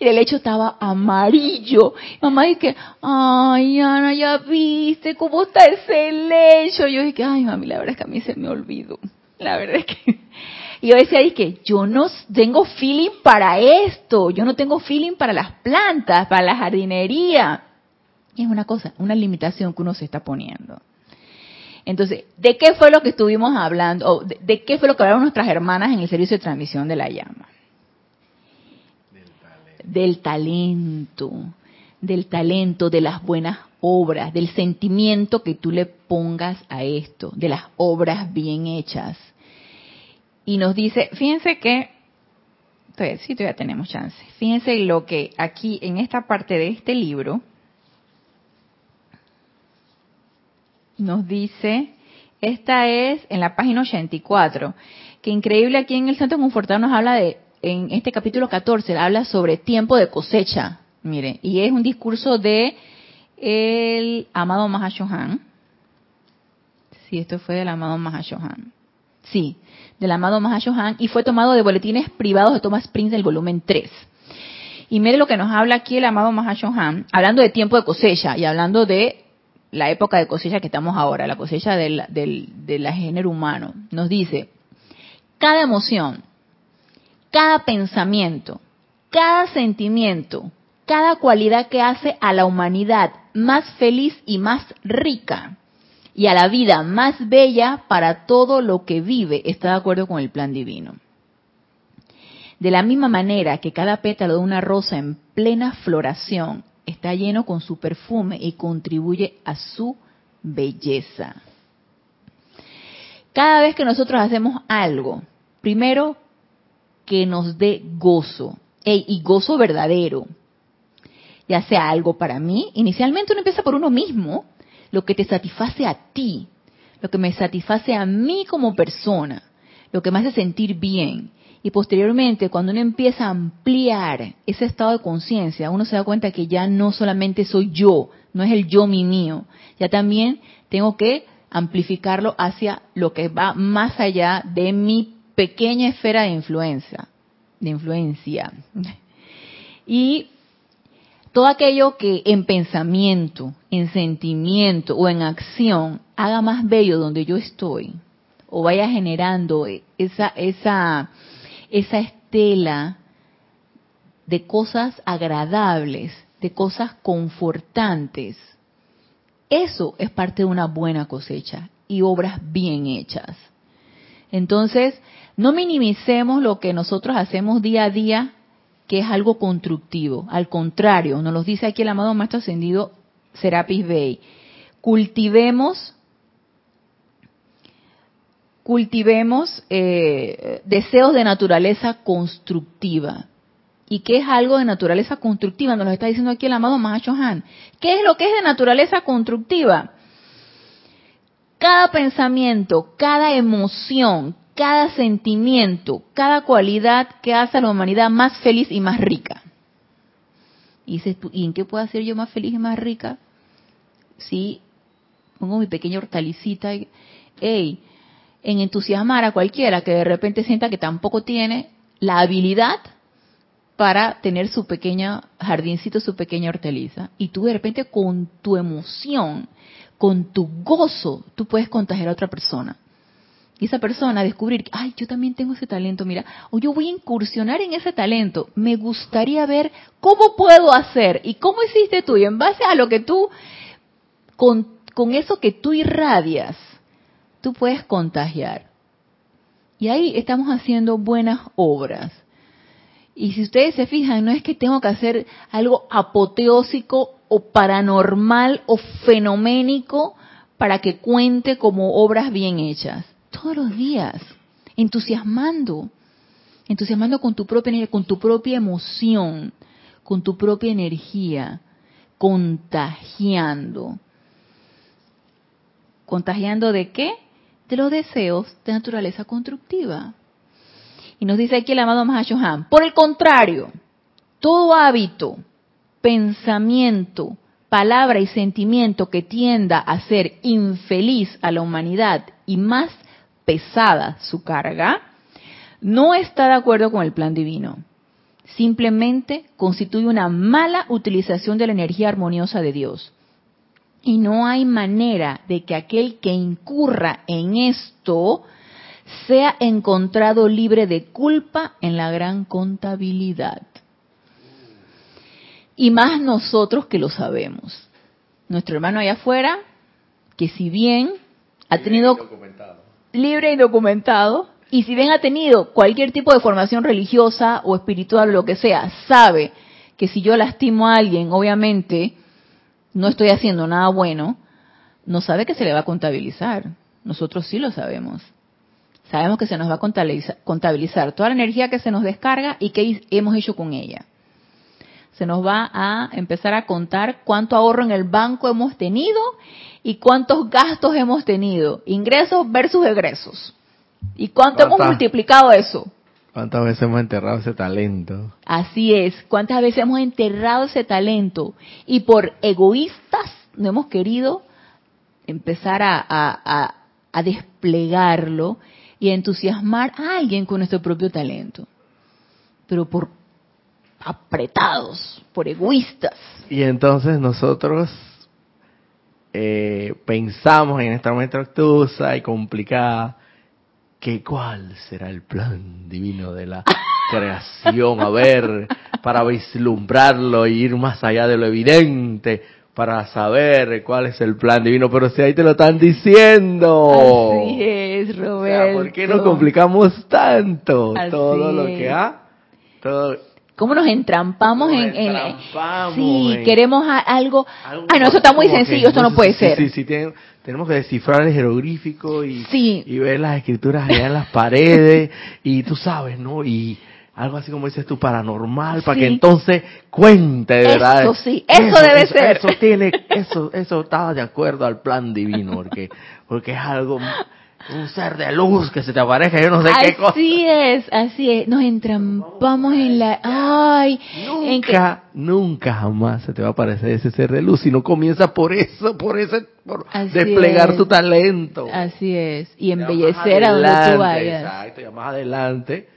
y el hecho estaba amarillo. mamá dice, ay, Ana, ya viste cómo está ese lecho. Yo dije, ay, mami, la verdad es que a mí se me olvidó. La verdad es que... Y yo decía, que yo no tengo feeling para esto, yo no tengo feeling para las plantas, para la jardinería es una cosa, una limitación que uno se está poniendo. Entonces, ¿de qué fue lo que estuvimos hablando? de, qué fue lo que hablaron nuestras hermanas en el servicio de transmisión de la llama? del talento, del talento, de las buenas obras, del sentimiento que tú le pongas a esto, de las obras bien hechas. Y nos dice, fíjense que, entonces, sí, todavía tenemos chance. Fíjense lo que aquí en esta parte de este libro nos dice, esta es en la página 84, que increíble aquí en el Santo Confortador nos habla de, en este capítulo 14, habla sobre tiempo de cosecha, mire, y es un discurso de el amado Mahashohan. Sí, esto fue del amado Mahashohan. Sí, del amado Mahashohan y fue tomado de boletines privados de Thomas Prince del volumen 3. Y mire lo que nos habla aquí el amado Mahashohan, hablando de tiempo de cosecha y hablando de la época de cosecha que estamos ahora, la cosecha del, género humano. Nos dice, cada emoción, cada pensamiento, cada sentimiento, cada cualidad que hace a la humanidad más feliz y más rica y a la vida más bella para todo lo que vive está de acuerdo con el plan divino. De la misma manera que cada pétalo de una rosa en plena floración está lleno con su perfume y contribuye a su belleza. Cada vez que nosotros hacemos algo, primero que nos dé gozo, y gozo verdadero, ya sea algo para mí, inicialmente uno empieza por uno mismo, lo que te satisface a ti, lo que me satisface a mí como persona, lo que me hace sentir bien. Y posteriormente, cuando uno empieza a ampliar ese estado de conciencia, uno se da cuenta que ya no solamente soy yo, no es el yo mi mío, ya también tengo que amplificarlo hacia lo que va más allá de mi pequeña esfera de influencia, de influencia. Y todo aquello que en pensamiento, en sentimiento o en acción haga más bello donde yo estoy, o vaya generando esa, esa, esa estela de cosas agradables, de cosas confortantes, eso es parte de una buena cosecha y obras bien hechas. Entonces, no minimicemos lo que nosotros hacemos día a día que es algo constructivo. Al contrario, nos lo dice aquí el amado Maestro Ascendido Serapis Bey. Cultivemos, cultivemos eh, deseos de naturaleza constructiva. ¿Y qué es algo de naturaleza constructiva? Nos lo está diciendo aquí el amado Mahacho Han. ¿Qué es lo que es de naturaleza constructiva? Cada pensamiento, cada emoción, cada sentimiento, cada cualidad que hace a la humanidad más feliz y más rica. Y dices ¿y en qué puedo hacer yo más feliz y más rica? Si pongo mi pequeña hortalicita, y, hey, en entusiasmar a cualquiera que de repente sienta que tampoco tiene la habilidad para tener su pequeño jardincito, su pequeña hortaliza. Y tú de repente con tu emoción, con tu gozo, tú puedes contagiar a otra persona y esa persona descubrir, ay, yo también tengo ese talento, mira, o yo voy a incursionar en ese talento, me gustaría ver cómo puedo hacer y cómo hiciste tú, y en base a lo que tú, con, con eso que tú irradias, tú puedes contagiar. Y ahí estamos haciendo buenas obras. Y si ustedes se fijan, no es que tengo que hacer algo apoteósico o paranormal o fenoménico para que cuente como obras bien hechas todos los días, entusiasmando, entusiasmando con tu propia con tu propia emoción, con tu propia energía, contagiando. ¿Contagiando de qué? De los deseos de naturaleza constructiva. Y nos dice aquí el amado Mahashohan, por el contrario, todo hábito, pensamiento, palabra y sentimiento que tienda a ser infeliz a la humanidad y más pesada su carga, no está de acuerdo con el plan divino. Simplemente constituye una mala utilización de la energía armoniosa de Dios. Y no hay manera de que aquel que incurra en esto sea encontrado libre de culpa en la gran contabilidad. Y más nosotros que lo sabemos. Nuestro hermano allá afuera, que si bien ha tenido libre y documentado, y si bien ha tenido cualquier tipo de formación religiosa o espiritual o lo que sea, sabe que si yo lastimo a alguien, obviamente no estoy haciendo nada bueno, no sabe que se le va a contabilizar. Nosotros sí lo sabemos. Sabemos que se nos va a contabilizar, toda la energía que se nos descarga y qué hemos hecho con ella. Se nos va a empezar a contar cuánto ahorro en el banco hemos tenido y cuántos gastos hemos tenido, ingresos versus egresos. ¿Y cuánto hemos multiplicado eso? ¿Cuántas veces hemos enterrado ese talento? Así es, ¿cuántas veces hemos enterrado ese talento? Y por egoístas no hemos querido empezar a, a desplegarlo y entusiasmar a alguien con nuestro propio talento. Pero por apretados, por egoístas. Y entonces nosotros eh, pensamos en esta mente obtusa y complicada que cuál será el plan divino de la creación, a ver, para vislumbrarlo e ir más allá de lo evidente, para saber cuál es el plan divino, pero si ahí te lo están diciendo. Así es, Roberto. ¿Por qué nos complicamos tanto todo lo que ha? Todo, ¿Cómo nos entrampamos, en, Sí, queremos algo, Ah, no, eso está muy sencillo, esto no, puede ser. Sí, sí, tenemos que descifrar el jeroglífico y, y ver las escrituras allá en las paredes y tú sabes, ¿no? Y algo así como dices tú, paranormal, para que entonces cuente, ¿verdad? Eso sí, eso, debe ser. Eso tiene, eso, eso está de acuerdo al plan divino, porque, porque es algo, un ser de luz que se te aparezca, yo no sé qué cosa. Así es, así es, nos entrampamos en la, ay, nunca, nunca jamás se te va a aparecer ese ser de luz, si no comienza por eso, por ese, por desplegar tu talento. Así es, y embellecer a donde tú vayas. Exacto, ya más adelante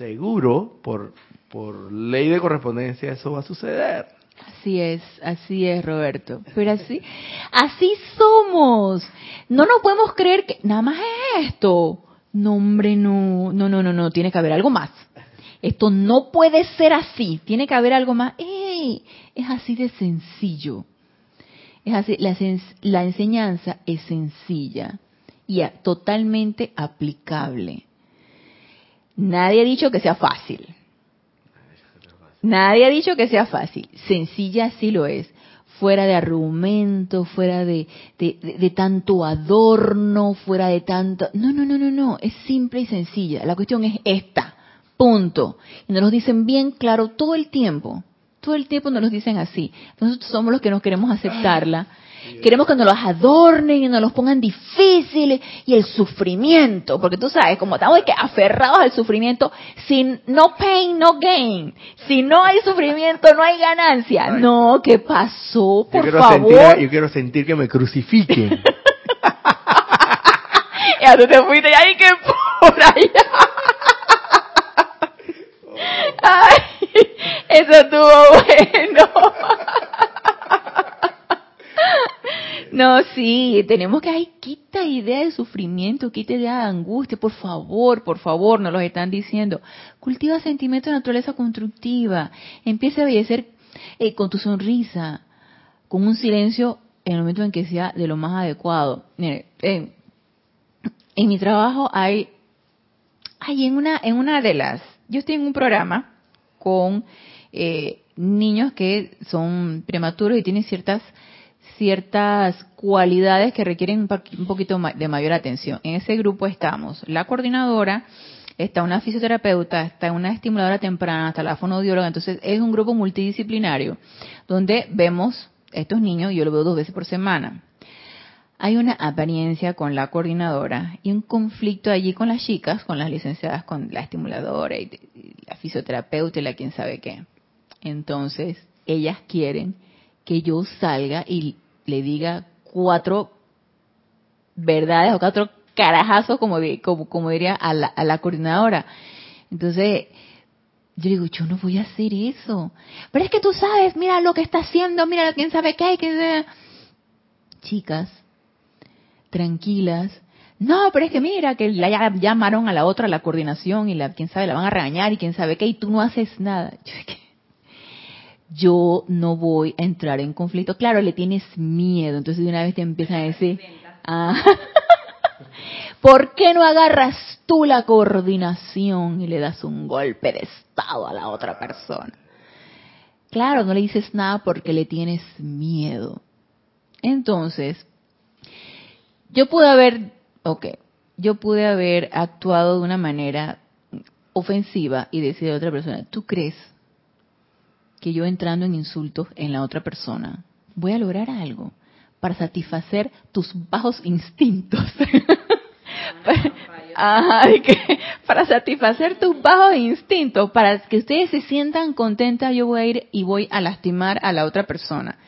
seguro, por, por ley de correspondencia, eso va a suceder. Así es, así es, Roberto. Pero así, así somos. No nos podemos creer que nada más es esto. No, hombre, no, no, no, no, no, tiene que haber algo más. Esto no puede ser así, tiene que haber algo más. ¡Ey! Es así de sencillo. Es así, la, la enseñanza es sencilla y totalmente aplicable. Nadie ha dicho que sea fácil. Nadie ha dicho que sea fácil. Sencilla sí lo es. Fuera de argumento, fuera de, de, tanto adorno, fuera de tanto... No, no, no, no, no. Es simple y sencilla. La cuestión es esta. Punto. Y nos lo dicen bien claro todo el tiempo. Todo el tiempo nos lo dicen así. Nosotros somos los que nos queremos aceptarla Queremos que nos los adornen y nos los pongan difíciles y el sufrimiento, porque tú sabes, como estamos que aferrados al sufrimiento, sin no pain, no gain. Si no hay sufrimiento, no hay ganancia. No, ¿qué pasó? Por favor. yo quiero sentir que me crucifiquen. ya tú te fuiste ahí que por allá. Ay, eso estuvo bueno. No, sí, tenemos que, ay, quita idea de sufrimiento, quita idea de angustia, por favor, por favor, nos lo están diciendo. Cultiva sentimientos de naturaleza constructiva, empieza a embellecer eh, con tu sonrisa, con un silencio en el momento en que sea de lo más adecuado. Mire, en mi trabajo hay, hay en una, en una de las, yo estoy en un programa con eh, niños que son prematuros y tienen ciertas ciertas cualidades que requieren un poquito de mayor atención. En ese grupo estamos la coordinadora, está una fisioterapeuta, está una estimuladora temprana, está la fonodióloga, entonces es un grupo multidisciplinario donde vemos estos niños, yo lo veo dos veces por semana. Hay una apariencia con la coordinadora y un conflicto allí con las chicas, con las licenciadas, con la estimuladora y la fisioterapeuta y la quien sabe qué. Entonces, ellas quieren que yo salga y le diga cuatro verdades o cuatro carajazos, como, como, diría a la, a la coordinadora. Entonces, yo digo, yo no voy a hacer eso. Pero es que tú sabes, mira lo que está haciendo, mira quién sabe qué hay, que Chicas, tranquilas. No, pero es que mira, que la llamaron a la otra, a la coordinación, y la, quién sabe, la van a regañar, y quién sabe qué, y tú no haces nada. Yo, yo no voy a entrar en conflicto. Claro, le tienes miedo, entonces de una vez te empiezan a decir, ah, ¿por qué no agarras tú la coordinación y le das un golpe de estado a la otra persona? Claro, no le dices nada porque le tienes miedo. Entonces, yo pude haber, ok, yo pude haber actuado de una manera ofensiva y decir a otra persona, ¿tú crees que yo entrando en insultos en la otra persona voy a lograr algo para satisfacer tus bajos instintos? Para satisfacer tus bajos instintos, para que ustedes se sientan contentas, yo voy a ir y voy a lastimar a la otra persona.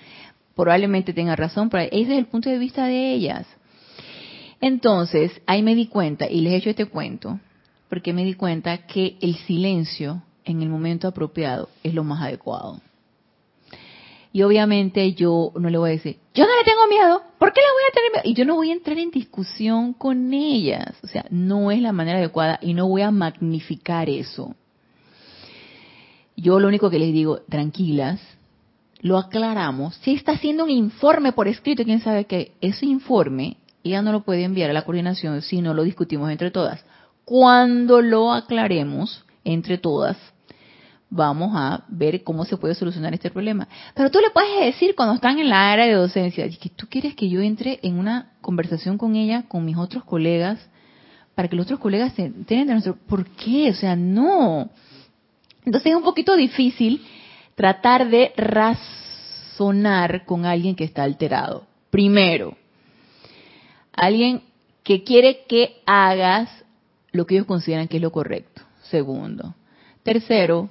Probablemente tenga razón, pero ese es el punto de vista de ellas. Entonces, ahí me di cuenta, y les he hecho este cuento, porque me di cuenta que el silencio en el momento apropiado es lo más adecuado. Y obviamente yo no le voy a decir, yo no le tengo miedo, ¿por qué le voy a tener miedo? Y yo no voy a entrar en discusión con ellas. O sea, no es la manera adecuada y no voy a magnificar eso. Yo lo único que les digo, tranquilas, lo aclaramos. Si está haciendo un informe por escrito, quién sabe que ese informe ella no lo puede enviar a la coordinación si no lo discutimos entre todas. Cuando lo aclaremos entre todas, vamos a ver cómo se puede solucionar este problema. Pero tú le puedes decir cuando están en la área de docencia, que tú quieres que yo entre en una conversación con ella, con mis otros colegas, para que los otros colegas se enteren de nuestro... ¿Por qué? O sea, no. Entonces es un poquito difícil tratar de razonar con alguien que está alterado. Primero, alguien que quiere que hagas lo que ellos consideran que es lo correcto. Segundo. Tercero,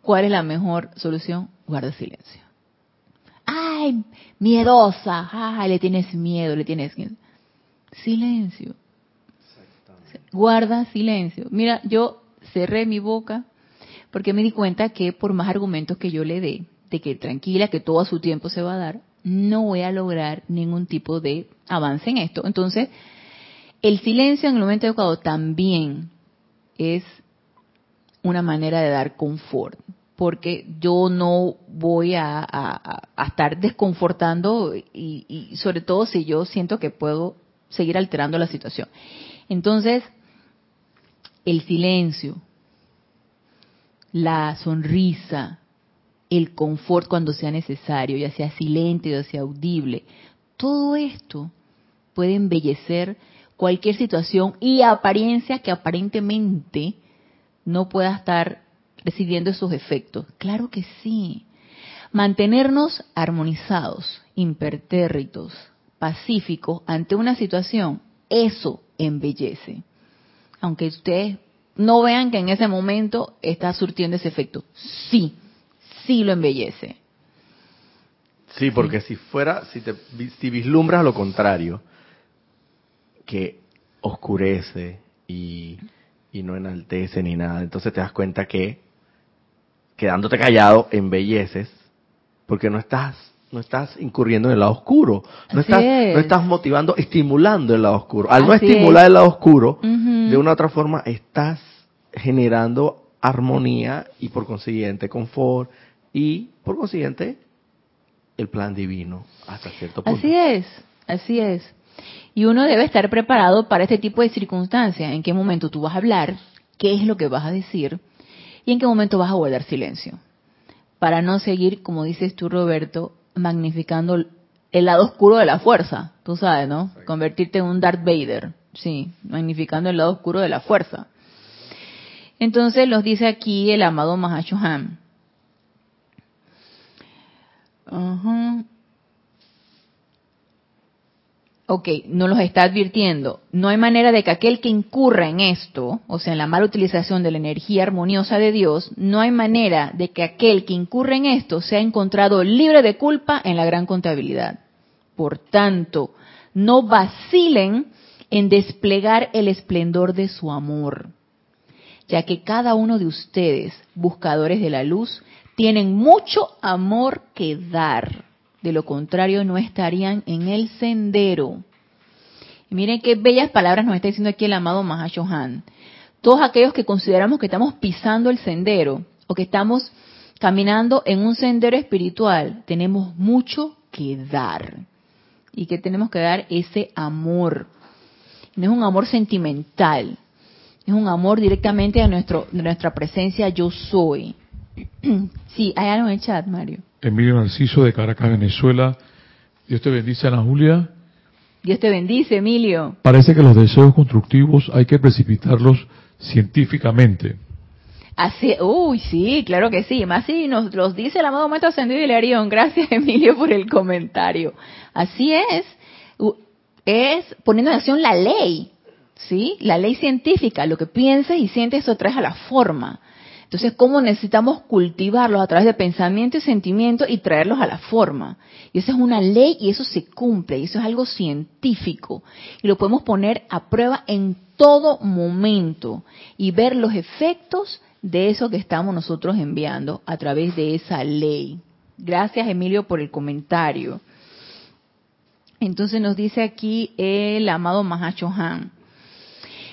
¿cuál es la mejor solución? Guarda silencio. Ay, miedosa. Ay, le tienes miedo, le tienes miedo. Silencio. Guarda silencio. Mira, yo cerré mi boca porque me di cuenta que por más argumentos que yo le dé, de que tranquila, que todo a su tiempo se va a dar, no voy a lograr ningún tipo de avance en esto. Entonces, el silencio en el momento adecuado también es una manera de dar confort, porque yo no voy a, estar desconfortando y, y, sobre todo si yo siento que puedo seguir alterando la situación. Entonces, el silencio, la sonrisa, el confort cuando sea necesario, ya sea silente, ya sea audible. Todo esto puede embellecer cualquier situación y apariencia que aparentemente no pueda estar recibiendo esos efectos. Claro que sí. Mantenernos armonizados, impertérritos, pacíficos ante una situación, eso embellece. Aunque ustedes no vean que en ese momento está surtiendo ese efecto. Sí, sí lo embellece. Sí, porque si fuera, si, te, si vislumbras lo contrario, que oscurece y, y no enaltece ni nada, entonces te das cuenta que quedándote callado embelleces porque no estás no estás incurriendo en el lado oscuro, no estás no estás motivando, estimulando el lado oscuro. Al no estimular el lado oscuro, de una u otra forma estás generando armonía y por consiguiente confort y por consiguiente el plan divino hasta cierto punto. Así es, así es. Y uno debe estar preparado para este tipo de circunstancias, en qué momento tú vas a hablar, qué es lo que vas a decir y en qué momento vas a guardar silencio. Para no seguir, como dices tú Roberto, magnificando el lado oscuro de la fuerza, tú sabes, ¿no? Convertirte en un Darth Vader, sí, magnificando el lado oscuro de la fuerza. Entonces nos dice aquí el amado Mahashohan, Ok, nos los está advirtiendo. No hay manera de que aquel que incurra en esto, o sea, en la mala utilización de la energía armoniosa de Dios, no hay manera de que aquel que incurra en esto sea encontrado libre de culpa en la gran contabilidad. Por tanto, no vacilen en desplegar el esplendor de su amor, ya que cada uno de ustedes, buscadores de la luz, tienen mucho amor que dar. De lo contrario, no estarían en el sendero. Y miren qué bellas palabras nos está diciendo aquí el amado Mahashohan. Todos aquellos que consideramos que estamos pisando el sendero o que estamos caminando en un sendero espiritual, tenemos mucho que dar. Y que tenemos que dar ese amor. No es un amor sentimental, es un amor directamente a nuestro, de nuestra presencia yo soy Sí, hay algo en el chat, Mario. Emilio Narciso de Caracas, Venezuela. Dios te bendice, Ana Julia. Dios te bendice, Emilio. Parece que los deseos constructivos hay que precipitarlos científicamente. Así, uy, sí, claro que sí. Más si nos los dice el amado Maestro Ascendido Hilarión. Gracias, Emilio, por el comentario. Así es. Es poniendo en acción la ley, ¿sí? La ley científica. Lo que piensas y sientes, eso traes a la forma. Entonces, ¿cómo necesitamos cultivarlos a través de pensamiento y sentimiento y traerlos a la forma? Y esa es una ley y eso se cumple, y eso es algo científico. Y lo podemos poner a prueba en todo momento y ver los efectos de eso que estamos nosotros enviando a través de esa ley. Gracias, Emilio, por el comentario. Entonces nos dice aquí el amado Mahacho Han.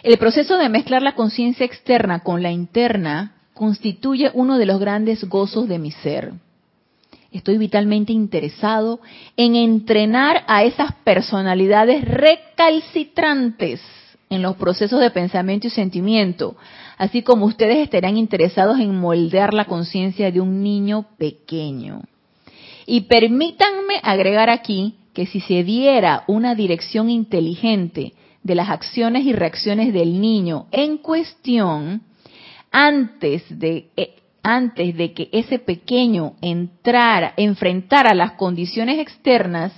El proceso de mezclar la conciencia externa con la interna constituye uno de los grandes gozos de mi ser. Estoy vitalmente interesado en entrenar a esas personalidades recalcitrantes en los procesos de pensamiento y sentimiento, así como ustedes estarán interesados en moldear la conciencia de un niño pequeño. Y permítanme agregar aquí que si se diera una dirección inteligente de las acciones y reacciones del niño en cuestión, antes de, eh, antes de que ese pequeño entrara, enfrentara las condiciones externas,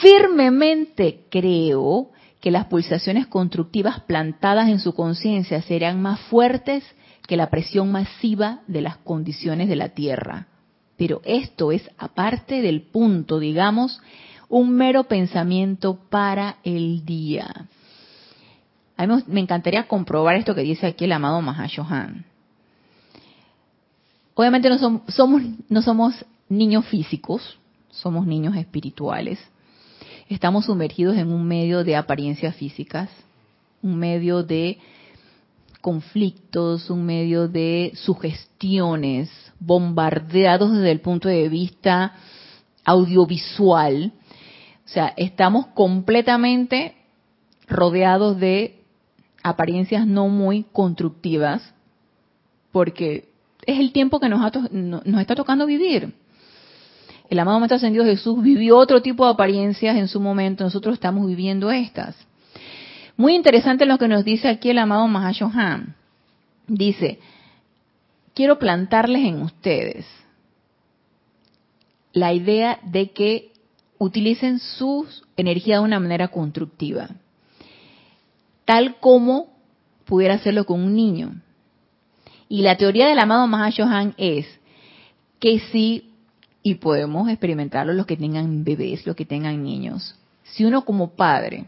firmemente creo que las pulsaciones constructivas plantadas en su conciencia serán más fuertes que la presión masiva de las condiciones de la Tierra. Pero esto es aparte del punto, digamos, un mero pensamiento para el día. A mí me encantaría comprobar esto que dice aquí el amado Mahashohan. Obviamente no somos, somos, no somos niños físicos, somos niños espirituales. Estamos sumergidos en un medio de apariencias físicas, un medio de conflictos, un medio de sugestiones, bombardeados desde el punto de vista audiovisual. O sea, estamos completamente rodeados de apariencias no muy constructivas, porque es el tiempo que nos, ha nos está tocando vivir. El amado Maestro Ascendido Jesús vivió otro tipo de apariencias en su momento, nosotros estamos viviendo estas. Muy interesante lo que nos dice aquí el amado Mahashohan. Dice, quiero plantarles en ustedes la idea de que utilicen su energía de una manera constructiva, tal como pudiera hacerlo con un niño. Y la teoría del amado Mahashohan es que si, y podemos experimentarlo los que tengan bebés, los que tengan niños, si uno como padre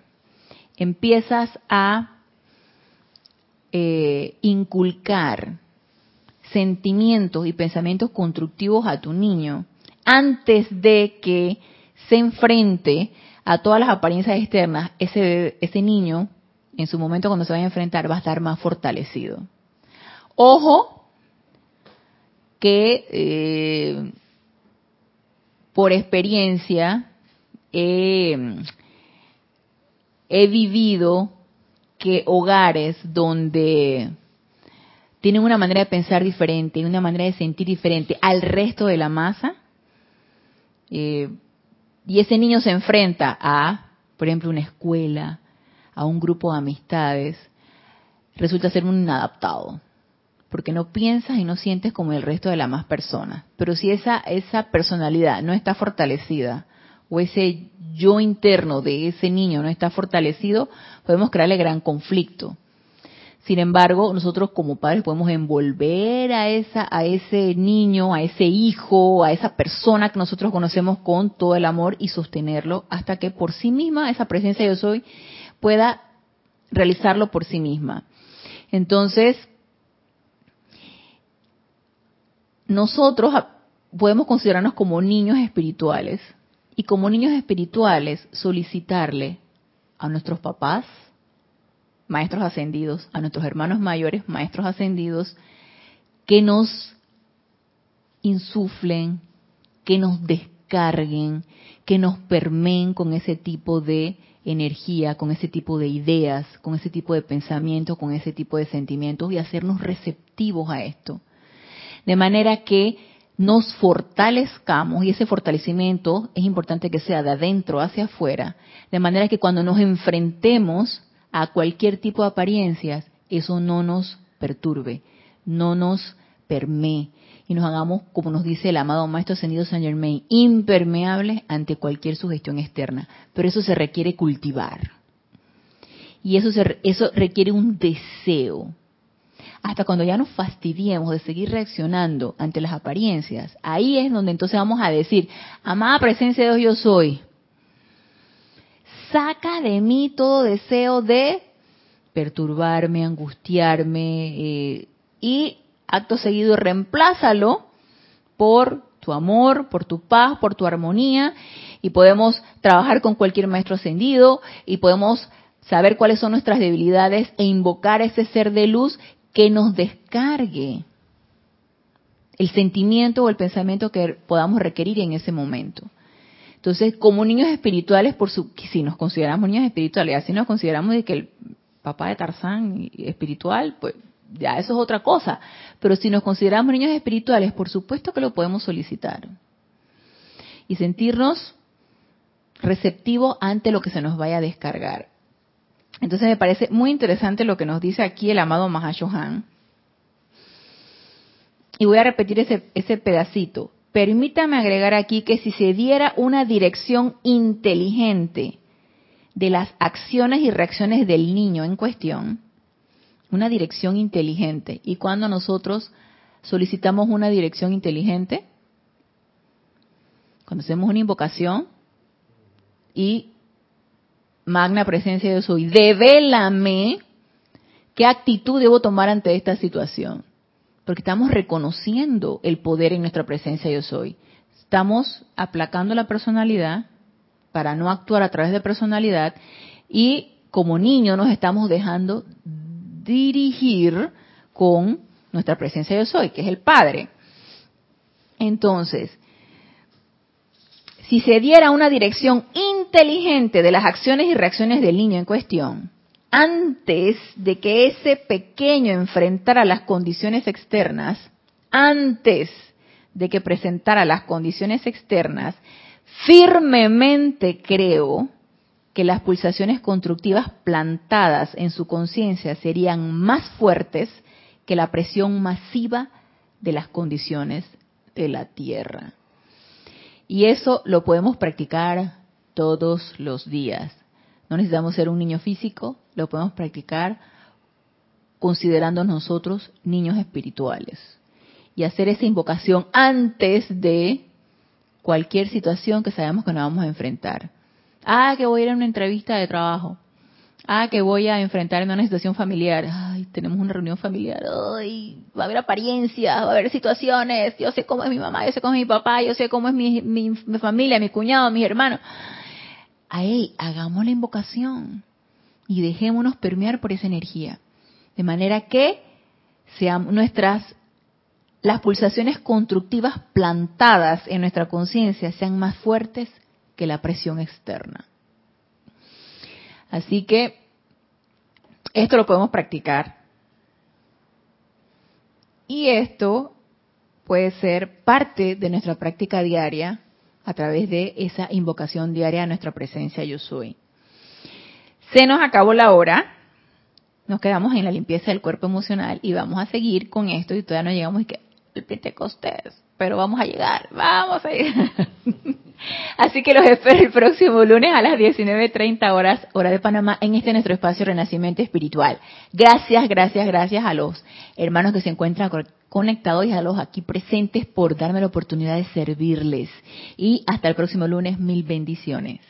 empiezas a eh, inculcar sentimientos y pensamientos constructivos a tu niño antes de que se enfrente a todas las apariencias externas, ese, ese niño, en su momento cuando se vaya a enfrentar, va a estar más fortalecido. Ojo, que eh, por experiencia eh, he vivido que hogares donde tienen una manera de pensar diferente, una manera de sentir diferente al resto de la masa, eh, y ese niño se enfrenta a, por ejemplo, una escuela, a un grupo de amistades, resulta ser un inadaptado, porque no piensas y no sientes como el resto de las más personas. Pero si esa, esa personalidad no está fortalecida, o ese yo interno de ese niño no está fortalecido, podemos crearle gran conflicto. Sin embargo, nosotros como padres podemos envolver a esa, a ese niño, a ese hijo, a esa persona que nosotros conocemos con todo el amor y sostenerlo hasta que por sí misma esa presencia yo soy pueda realizarlo por sí misma. Entonces, nosotros podemos considerarnos como niños espirituales y como niños espirituales solicitarle a nuestros papás, maestros ascendidos, a nuestros hermanos mayores, maestros ascendidos, que nos insuflen, que nos descarguen, que nos permeen con ese tipo de energía, con ese tipo de ideas, con ese tipo de pensamientos, con ese tipo de sentimientos y hacernos receptivos a esto. De manera que nos fortalezcamos, y ese fortalecimiento es importante que sea de adentro hacia afuera, de manera que cuando nos enfrentemos a cualquier tipo de apariencias, eso no nos perturbe, no nos permee, y nos hagamos, como nos dice el amado Maestro Ascendido Saint Germain, impermeables ante cualquier sugestión externa. Pero eso se requiere cultivar. Y eso, eso requiere un deseo hasta cuando ya nos fastidiemos de seguir reaccionando ante las apariencias, ahí es donde entonces vamos a decir, amada presencia de Dios yo soy, saca de mí todo deseo de perturbarme, angustiarme, eh, y acto seguido reemplázalo por tu amor, por tu paz, por tu armonía, y podemos trabajar con cualquier maestro ascendido, y podemos saber cuáles son nuestras debilidades e invocar ese ser de luz que nos descargue el sentimiento o el pensamiento que podamos requerir en ese momento. Entonces, como niños espirituales, por su, si nos consideramos niños espirituales, así nos consideramos de que el papá de Tarzán espiritual, pues ya eso es otra cosa. Pero si nos consideramos niños espirituales, por supuesto que lo podemos solicitar. Y sentirnos receptivos ante lo que se nos vaya a descargar. Entonces me parece muy interesante lo que nos dice aquí el amado Mahashohan. Y voy a repetir ese, ese pedacito. Permítame agregar aquí que si se diera una dirección inteligente de las acciones y reacciones del niño en cuestión, una dirección inteligente, y cuando nosotros solicitamos una dirección inteligente, cuando hacemos una invocación y magna presencia de soy, devélame qué actitud debo tomar ante esta situación. Porque estamos reconociendo el poder en nuestra presencia yo soy. Estamos aplacando la personalidad para no actuar a través de personalidad y como niño nos estamos dejando dirigir con nuestra presencia yo soy, que es el Padre. Entonces, si se diera una dirección inteligente de las acciones y reacciones del niño en cuestión, antes de que ese pequeño enfrentara las condiciones externas, antes de que presentara las condiciones externas, firmemente creo que las pulsaciones constructivas plantadas en su conciencia serían más fuertes que la presión masiva de las condiciones de la Tierra. Y eso lo podemos practicar todos los días. No necesitamos ser un niño físico, lo podemos practicar considerando nosotros niños espirituales. Y hacer esa invocación antes de cualquier situación que sabemos que nos vamos a enfrentar. Ah, que voy a ir a una entrevista de trabajo. Ah, que voy a enfrentar en una situación familiar. Ay, tenemos una reunión familiar. Ay, va a haber apariencias, va a haber situaciones. Yo sé cómo es mi mamá, yo sé cómo es mi papá, yo sé cómo es mi, mi, familia, mi cuñado, mis hermanos. Ahí, hagamos la invocación y dejémonos permear por esa energía. De manera que sean nuestras, las pulsaciones constructivas plantadas en nuestra conciencia sean más fuertes que la presión externa. Así que esto lo podemos practicar. Y esto puede ser parte de nuestra práctica diaria a través de esa invocación diaria a nuestra presencia yo soy. Se nos acabó la hora. Nos quedamos en la limpieza del cuerpo emocional y vamos a seguir con esto y todavía no llegamos y que el Pentecostés, pero vamos a llegar, vamos a llegar. Así que los espero el próximo lunes a las 19.30 horas, hora de Panamá, en este nuestro espacio Renacimiento Espiritual. Gracias, gracias, gracias a los hermanos que se encuentran conectados y a los aquí presentes por darme la oportunidad de servirles. Y hasta el próximo lunes, mil bendiciones.